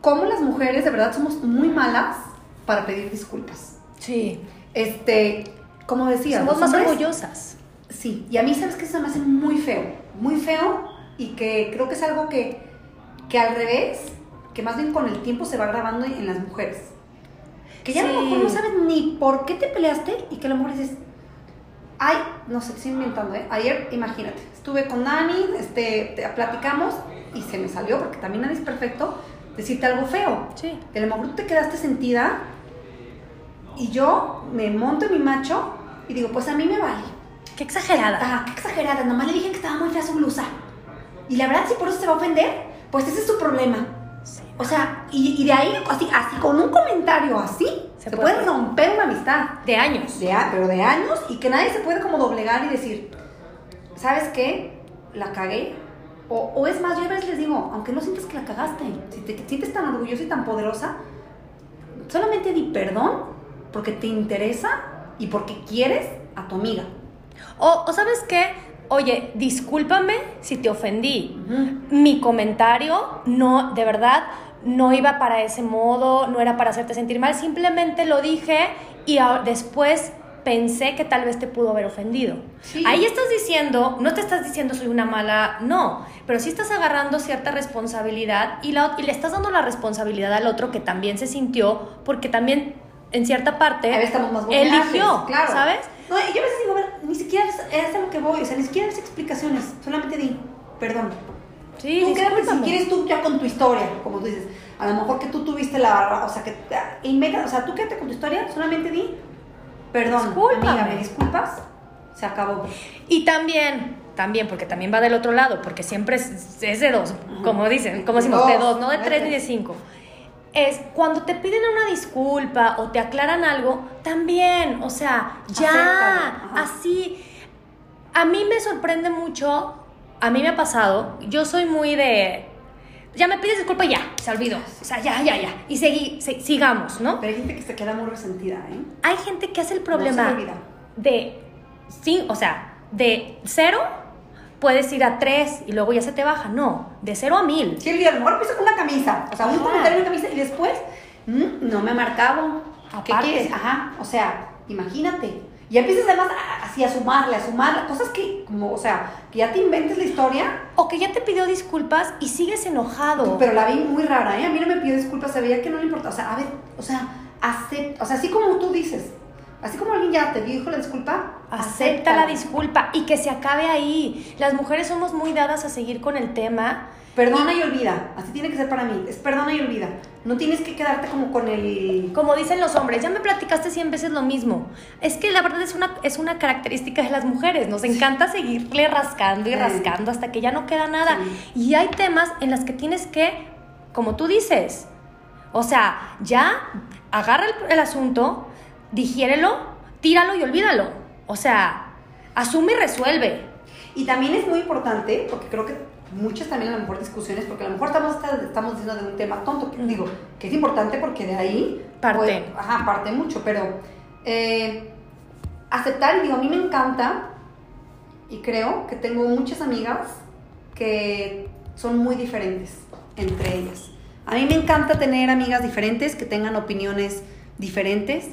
cómo las mujeres de verdad somos muy malas para pedir disculpas. Sí. Este, como decía, Somos más hombres- orgullosas. Sí, y a mí sabes que eso me hace muy feo, muy feo y que creo que es algo que, que al revés, que más bien con el tiempo se va grabando en las mujeres. Que ya a lo Sí. mejor no sabes ni por qué te peleaste y que a lo mejor dices, ay, no sé, estoy inventando, ¿eh? Ayer, imagínate, estuve con Dani, este, te- platicamos y se me salió, porque también nadie es perfecto, decirte algo feo. Sí. Que a lo mejor tú te quedaste sentida y yo me monto en mi macho y digo, pues a mí me vale. Qué exagerada. Ah, qué exagerada, nomás le dije que estaba muy fea su blusa. Y la verdad, si por eso se va a ofender, pues ese es su problema. Sí. O sea, y, y de ahí, así, así, con un comentario así, Se se, puede. puede romper una amistad. De años. De, pero de años y que nadie se puede como doblegar y decir, ¿sabes qué? La cagué. O, o es más, yo a veces les digo, aunque no sientes que la cagaste, si te sientes tan orgullosa y tan poderosa, solamente di perdón porque te interesa y porque quieres a tu amiga. O, o sabes qué, oye, discúlpame si te ofendí. Mi comentario no, de verdad, no iba para ese modo, no era para hacerte sentir mal, simplemente lo dije y después pensé que tal vez te pudo haber ofendido. Sí. Ahí estás diciendo, no te estás diciendo soy una mala, no, pero sí estás agarrando cierta responsabilidad y, la, y le estás dando la responsabilidad al otro que también se sintió, porque también en cierta parte más eligió, claro. ¿sabes? No, yo a veces digo, a ver, ni siquiera es, es a lo que voy, o sea, ni siquiera es explicaciones, solamente di perdón. Sí, tú quédate si quieres tú ya con tu historia, como tú dices. A lo mejor que tú tuviste la, o sea, que inventa, o sea, tú quédate con tu historia, solamente di perdón, Discúlpame. amiga, me disculpas, se acabó. Y también, también, porque también va del otro lado, porque siempre es, es de dos, como dicen, como decimos, de Dos, no de tres ni de cinco. Es cuando te piden una disculpa o te aclaran algo, también, o sea, ya, así. A mí me sorprende mucho, a mí me ha pasado, yo soy muy de. Ya me pides disculpa y ya, se olvidó. O sea, ya, ya, ya. Y segui- se- sigamos, ¿no? Pero hay gente que se queda muy resentida, ¿eh? Hay gente que hace el No problema se olvida. de sí, o sea, de cero puedes ir a tres y luego ya se te baja. No, de cero a mil. Sí, a lo mejor empieza con una camisa, o sea, un comentario en una camisa y después, mm, no me ha marcado. ¿Qué Aparte. quieres? Ajá, o sea, imagínate. Y empiezas además a- así a sumarle, a sumarle, cosas que, como, o sea, que ya te inventes la historia, O que ya te pidió disculpas y sigues enojado. pero la vi muy rara, ¿eh? A mí no me pidió disculpas, sabía que no le importa. O sea, a ver, o sea, acepta, o sea, así como tú dices, así como alguien ya te dijo la disculpa, Acepta la disculpa y que se acabe ahí. Las mujeres somos muy dadas a seguir con el tema. Perdona y olvida, así tiene que ser para mí, es perdona y olvida. No tienes que quedarte como con el... Como dicen los hombres, ya me platicaste 100 veces lo mismo. Es que la verdad es una, es una característica de las mujeres. Nos encanta seguirle rascando y rascando hasta que ya no queda nada. Sí. Y hay temas en los que tienes que, como tú dices, o sea, ya agarra el, el asunto, digiérelo, tíralo y olvídalo. O sea, asume y resuelve. Y también es muy importante, porque creo que muchas también a lo mejor discusiones, porque a lo mejor estamos, estamos diciendo de un tema tonto, que digo, que es importante porque de ahí... Parte. pues, ajá, parte mucho, pero eh, aceptar, y digo, a mí me encanta, y creo que tengo muchas amigas que son muy diferentes entre ellas. A mí me encanta tener amigas diferentes, que tengan opiniones diferentes,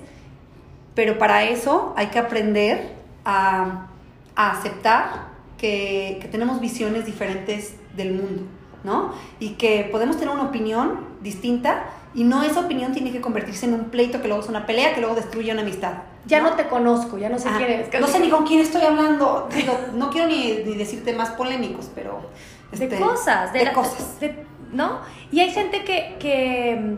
pero para eso hay que aprender a, a aceptar que, que tenemos visiones diferentes del mundo, ¿no? Y que podemos tener una opinión distinta y no esa opinión tiene que convertirse en un pleito que luego es una pelea, que luego destruye una amistad. Ya no te conozco, ya no sé Ajá. quién eres. No sé ni con quién estoy hablando. Digo, no quiero ni, ni decirte más polémicos, pero... de este, cosas, de, de la- cosas. de- ¿no? Y hay gente que, que,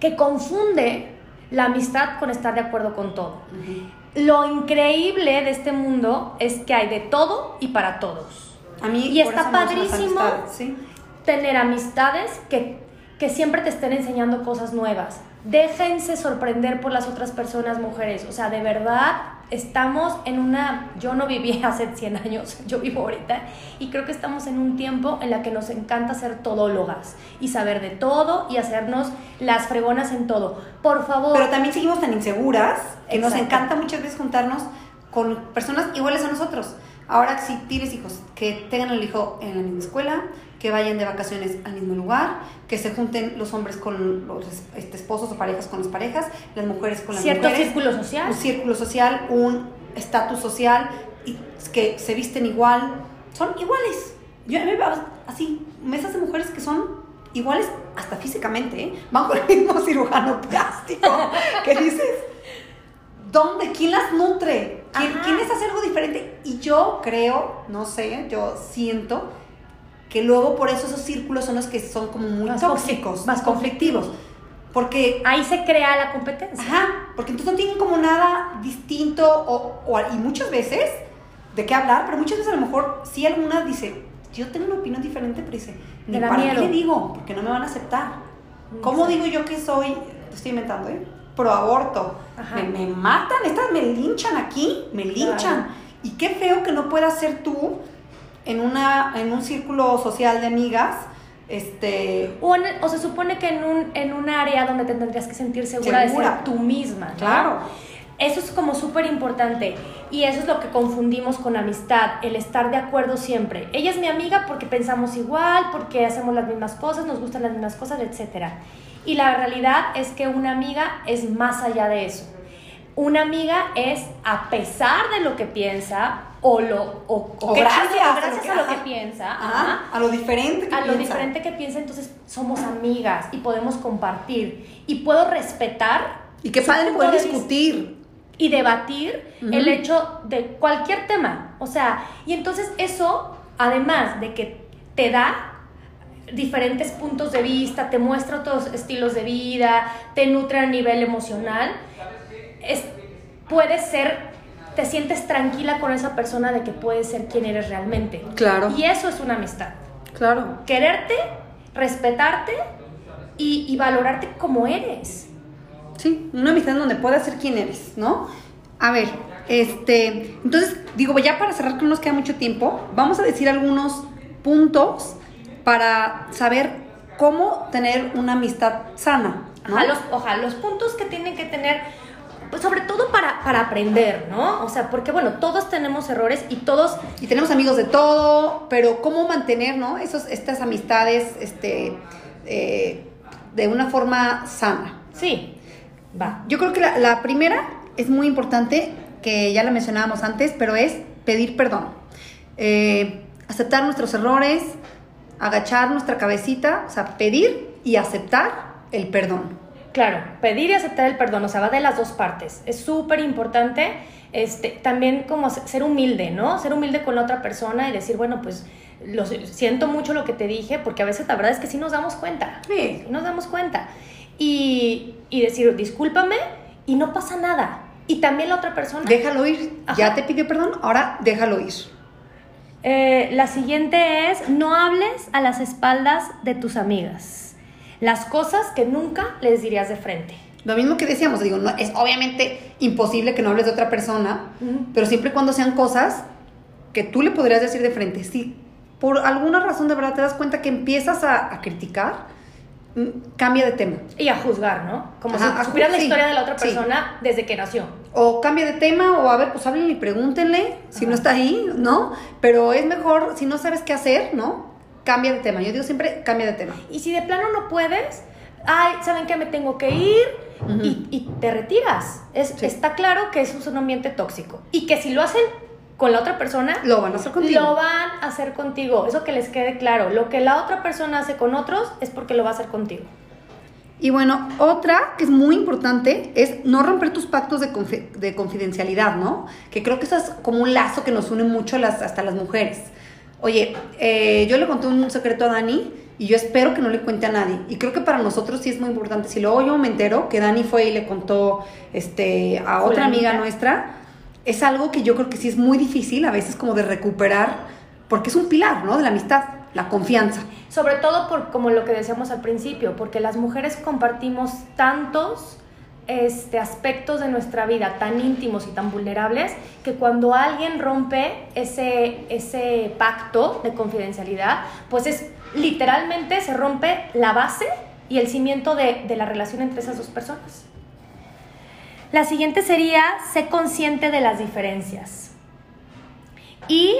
que confunde la amistad con estar de acuerdo con todo. Ujú. Lo increíble de este mundo es que hay de todo y para todos. A mí Y está padrísimo. amistades, ¿sí? Tener amistades que, que siempre te estén enseñando cosas nuevas. Déjense sorprender por las otras personas, mujeres. O sea, de verdad, estamos en una... Yo no viví hace 100 años, yo vivo ahorita. Y creo que estamos en un tiempo en la que nos encanta ser todólogas. Y saber de todo y hacernos las fregonas en todo. Por favor... Pero también seguimos tan inseguras que nos encanta muchas veces juntarnos con personas iguales a nosotros. Ahora, si tienes hijos, que tengan el hijo en la misma escuela, que vayan de vacaciones al mismo lugar, que se junten los hombres con los este, esposos o parejas con las parejas, las mujeres con las cierto mujeres. círculo social. Un círculo social, un estatus social, y que se visten igual. Son iguales. Yo a mí me va así, mesas de mujeres que son iguales hasta físicamente, ¿eh? Van con el mismo cirujano plástico que dices, ¿dónde? ¿Quién las nutre? ¿Quién, quién les hace algo diferente? Y yo creo, no sé, yo siento que luego por eso esos círculos son los que son como muy Más tóxicos, más conflictivos. Porque Ahí se crea la competencia. Ajá, porque entonces no tienen como nada distinto o, o- y muchas veces de qué hablar, pero muchas veces a lo mejor sí alguna dice, yo tengo una opinión diferente, pero dice, ni Te para miedo. qué le digo, porque no me van a aceptar. ¿Cómo Sí. digo yo que soy, lo estoy inventando, ¿eh? Pro aborto. Me, me matan, estas me linchan aquí, me linchan. Claro. Y qué feo que no puedas ser tú en, una, en un círculo social de amigas este... O, en- o se supone que en un, en un área donde te tendrías que sentir segura, Segura. de ser tú misma. ¿no? Claro. Eso es como súper importante y eso es lo que confundimos con amistad, el estar de acuerdo siempre. Ella es mi amiga porque pensamos igual, porque hacemos las mismas cosas, nos gustan las mismas cosas, etc. Y la realidad es que una amiga es más allá de eso. Una amiga es, a pesar de lo que piensa, o, lo, o, o O que- gracias, a lo que piensa, Ajá, ajá, a lo diferente que a lo piensa. diferente que piensa, entonces somos amigas y podemos compartir y puedo respetar Y qué padre poder discutir. y debatir el hecho de cualquier tema. O sea, y entonces eso, además de que te da diferentes puntos de vista, te muestra otros estilos de vida, te nutre a nivel emocional, es, puedes ser, te sientes tranquila con esa persona de que puedes ser quien eres realmente. Claro. Y eso es una amistad. Claro. Quererte, respetarte y, y valorarte como eres. Sí, una amistad en donde puedas ser quien eres, ¿no? A ver, este, entonces, digo, ya para cerrar que no nos queda mucho tiempo, vamos a decir algunos puntos para saber cómo tener una amistad sana, ¿no? Ajá, los, ojalá, los puntos que tienen que tener, sobre todo para, para aprender, ¿no? O sea, porque bueno, todos tenemos errores y todos, Y tenemos amigos de todo, pero cómo mantener, ¿no? Esos, estas amistades, este, eh, de una forma sana. sí, va. Yo creo que la, la primera es muy importante, que ya la mencionábamos antes, pero es pedir perdón. Eh, aceptar nuestros errores, agachar nuestra cabecita, o sea, pedir y aceptar el perdón. Claro, pedir y aceptar el perdón, o sea, va de las dos partes. Es súper importante este, también como se- ser humilde, ¿no? Ser humilde con la otra persona y decir, bueno, pues lo siento mucho lo que te dije, porque a veces la verdad es que sí nos damos cuenta. Sí. Sí nos damos cuenta. Y, y decir, discúlpame y no pasa nada. Y también la otra persona. Déjalo ir. Ajá. Ya te pidió perdón, ahora déjalo ir. Eh, la siguiente es, no hables a las espaldas de tus amigas. Las cosas que nunca les dirías de frente. Lo mismo que decíamos, digo, no, es obviamente imposible que no hables de otra persona, pero siempre y cuando sean cosas que tú le podrías decir de frente. Si por alguna razón de verdad te das cuenta que empiezas a, a criticar, mm, cambia de tema. Y a juzgar, ¿no? Como Ajá, a si supieras la sí, historia de la otra sí. persona desde que nació. O cambia de tema, o a ver, pues háblenle y pregúntenle si no está ahí, ¿no? Pero es mejor, si no sabes qué hacer, ¿no? Cambia de tema. Yo digo siempre, cambia de tema. Y si de plano no puedes, ay, ¿saben qué? Me tengo que ir y, y te retiras. Es, Sí. Está claro que eso es un ambiente tóxico. Y que si lo hacen con la otra persona, Lo van a hacer contigo. Lo van a hacer contigo. Eso que les quede claro. Lo que la otra persona hace con otros es porque lo va a hacer contigo. Y bueno, otra que es muy importante es no romper tus pactos de, confi- de confidencialidad, ¿no? Que creo que eso es como un lazo que nos une mucho las, hasta las mujeres. Oye, eh, yo le conté un secreto a Dani y yo espero que no le cuente a nadie. Y creo que para nosotros sí es muy importante. Si luego yo me entero que Dani fue y le contó este, a otra amiga nuestra, es algo que yo creo que sí es muy difícil a veces como de recuperar, porque es un pilar, ¿no? De la amistad, la confianza. Sobre todo por como lo que decíamos al principio, porque las mujeres compartimos tantos este, aspectos de nuestra vida tan íntimos y tan vulnerables que cuando alguien rompe ese, ese pacto de confidencialidad, pues es literalmente se rompe la base y el cimiento de, de la relación entre esas dos personas. La siguiente sería, sé consciente de las diferencias. Y,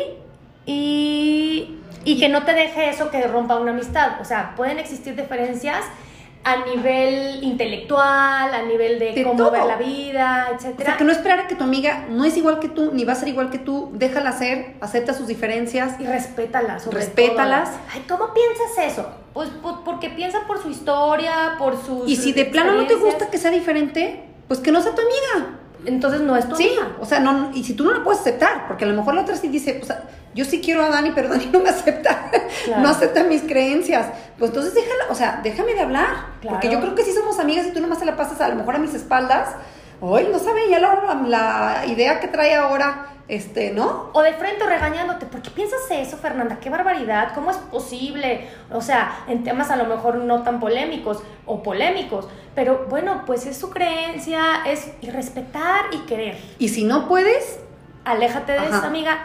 y, y que no te deje eso que rompa una amistad. O sea, pueden existir diferencias a nivel intelectual, a nivel de, De cómo todo. ver la vida, O etcétera. sea, que no esperar a que tu amiga no es igual que tú, ni va a ser igual que tú, déjala ser, acepta sus diferencias. Y respétalas, sobre Respétalas. todo. Ay, ¿cómo piensas eso? Pues, pues, porque piensa por su historia, por sus Y si de plano no te gusta que sea diferente, pues que no sea tu amiga. Entonces no es tu Sí, amiga. o sea, no, y si tú no la puedes aceptar, porque a lo mejor la otra sí dice, o sea, yo sí quiero a Dani, pero Dani no me acepta, Claro. no acepta mis creencias. Pues entonces déjala, o sea, déjame de hablar, porque yo creo que sí somos amigas y tú nomás te la pasas a lo mejor a mis espaldas. Hoy no sabe ya la, la idea que trae ahora, este, ¿no? O de frente o regañándote, ¿por qué piensas eso, Fernanda? ¡Qué barbaridad! ¿Cómo es posible? O sea, en temas a lo mejor no tan polémicos o polémicos, pero bueno, pues es su creencia, es y respetar y querer. Y si no puedes, Aléjate de esa amiga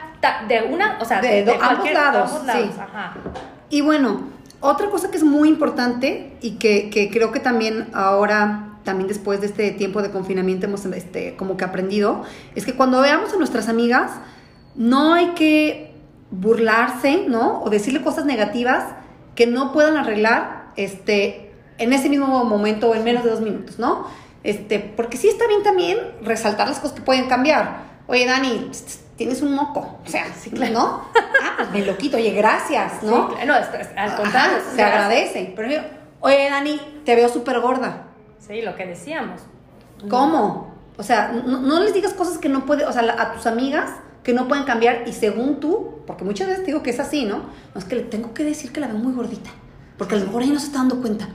de una, o sea, De ambos lados, ambos lados, sí. ajá. Y bueno, otra cosa que es muy importante y que, que creo que también ahora también después de este tiempo de confinamiento hemos este, como que aprendido, es que cuando veamos a nuestras amigas, no hay que burlarse, ¿no? O decirle cosas negativas que no puedan arreglar este, en ese mismo momento o en menos de dos minutos, ¿no? Este, porque sí está bien también resaltar las cosas que pueden cambiar. Oye, Dani, tienes un moco. O sea, sí, claro. ¿no? Ah, pues me lo quito. Oye, gracias, ¿no? Sí, no, al contrario. se agradece. Pero oye, Dani, te veo súper gorda. Sí, lo que decíamos. ¿Cómo? O sea, no, les digas cosas que no puede, o sea, a tus amigas que no pueden cambiar y según tú, porque muchas veces digo que es así, ¿no? No es que le tengo que decir que la veo muy gordita, porque a lo mejor ella no se está dando cuenta.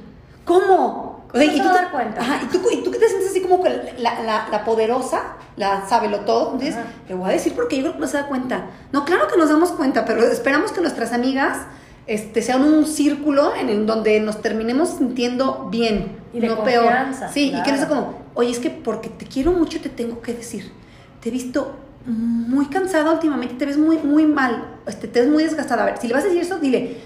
¿Cómo? O sea, y, tú te, cuenta. Ajá, ¿y, tú, y tú que te sientes así como que la, la, la poderosa, la sábelo todo, entonces le voy a decir porque yo creo que no se da cuenta. No, claro que nos damos cuenta, pero esperamos que nuestras amigas este, sean un círculo en el donde nos terminemos sintiendo bien, y no peor. Sí, y que no sea como, oye, es que porque te quiero mucho te tengo que decir. Te he visto muy cansada últimamente, te ves muy, muy mal, este, te ves muy desgastada. A ver, si le vas a decir eso, dile,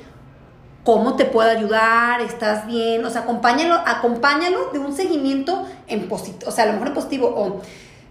¿cómo te puedo ayudar? ¿Estás bien? O sea, acompáñalo, acompáñalo de un seguimiento en positivo, o sea, a lo mejor en positivo, o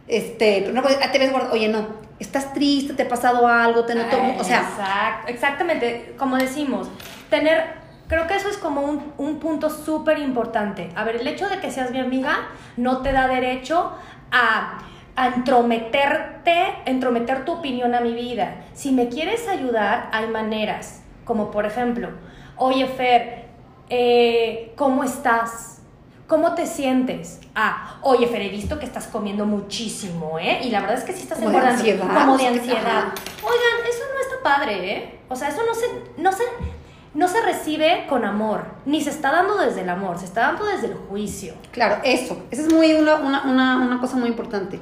este, pero no, te ves gordo, oye, no, estás triste, te ha pasado algo, te noto, o sea. Exactamente, como decimos, tener, creo que eso es como un, un punto súper importante. A ver, el hecho de que seas mi amiga no te da derecho a, a entrometerte, entrometer tu opinión a mi vida. Si me quieres ayudar, hay maneras, como por ejemplo, oye Fer, eh, ¿cómo estás? ¿Cómo te sientes? Ah, oye, Fer, he visto que estás comiendo muchísimo, ¿eh? Y la verdad es que sí estás como De ansiedad, como de ansiedad. Oigan, eso no está padre, ¿eh? O sea, eso no se, no se, no se recibe con amor, ni se está dando desde el amor, se está dando desde el juicio. Claro, eso. Esa es muy una, una, una, cosa muy importante.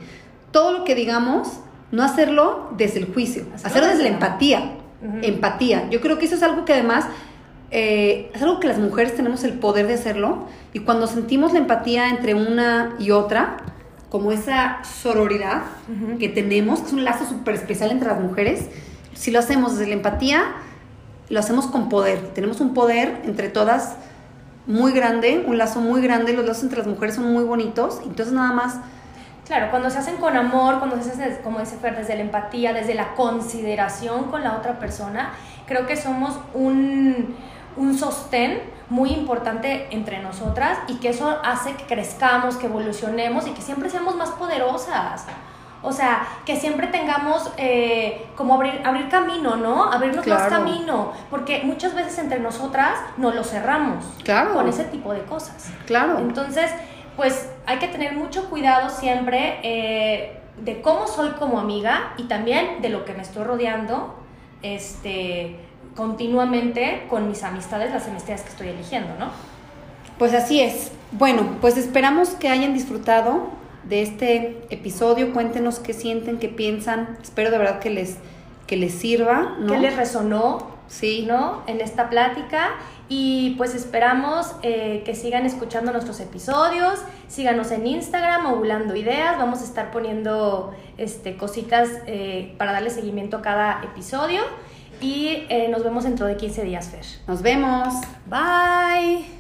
Todo lo que digamos, no hacerlo desde el juicio, hacerlo, desde la empatía. Empatía. Yo creo que eso es algo que además eh, es algo que las mujeres tenemos el poder de hacerlo y cuando sentimos la empatía entre una y otra, como esa sororidad que tenemos, que es un lazo súper especial entre las mujeres, si lo hacemos desde la empatía, lo hacemos con poder. Tenemos un poder entre todas muy grande, un lazo muy grande, los lazos entre las mujeres son muy bonitos, entonces nada más... Claro, cuando se hacen con amor, cuando se hacen, como dice Fer, desde la empatía, desde la consideración con la otra persona, creo que somos un, un sostén muy importante entre nosotras y que eso hace que crezcamos, que evolucionemos y que siempre seamos más poderosas. O sea, que siempre tengamos eh, como abrir, abrir camino, ¿no? Abrirnos más camino. Porque muchas veces entre nosotras nos lo cerramos. Claro. Con ese tipo de cosas. Claro. Entonces, pues hay que tener mucho cuidado siempre eh, de cómo soy como amiga y también de lo que me estoy rodeando. Este continuamente con mis amistades, las amistades que estoy eligiendo, ¿no? Pues así es. Bueno, pues esperamos que hayan disfrutado de este episodio. Cuéntenos qué sienten, qué piensan. Espero de verdad que les, que les sirva. ¿no? ¿Qué les resonó? Sí. ¿No? En esta plática. Y pues esperamos eh, que sigan escuchando nuestros episodios. Síganos en Instagram, ovulando ideas. Vamos a estar poniendo este, cositas eh, para darle seguimiento a cada episodio. Y eh, nos vemos dentro de 15 días, Fer. Nos vemos. Bye.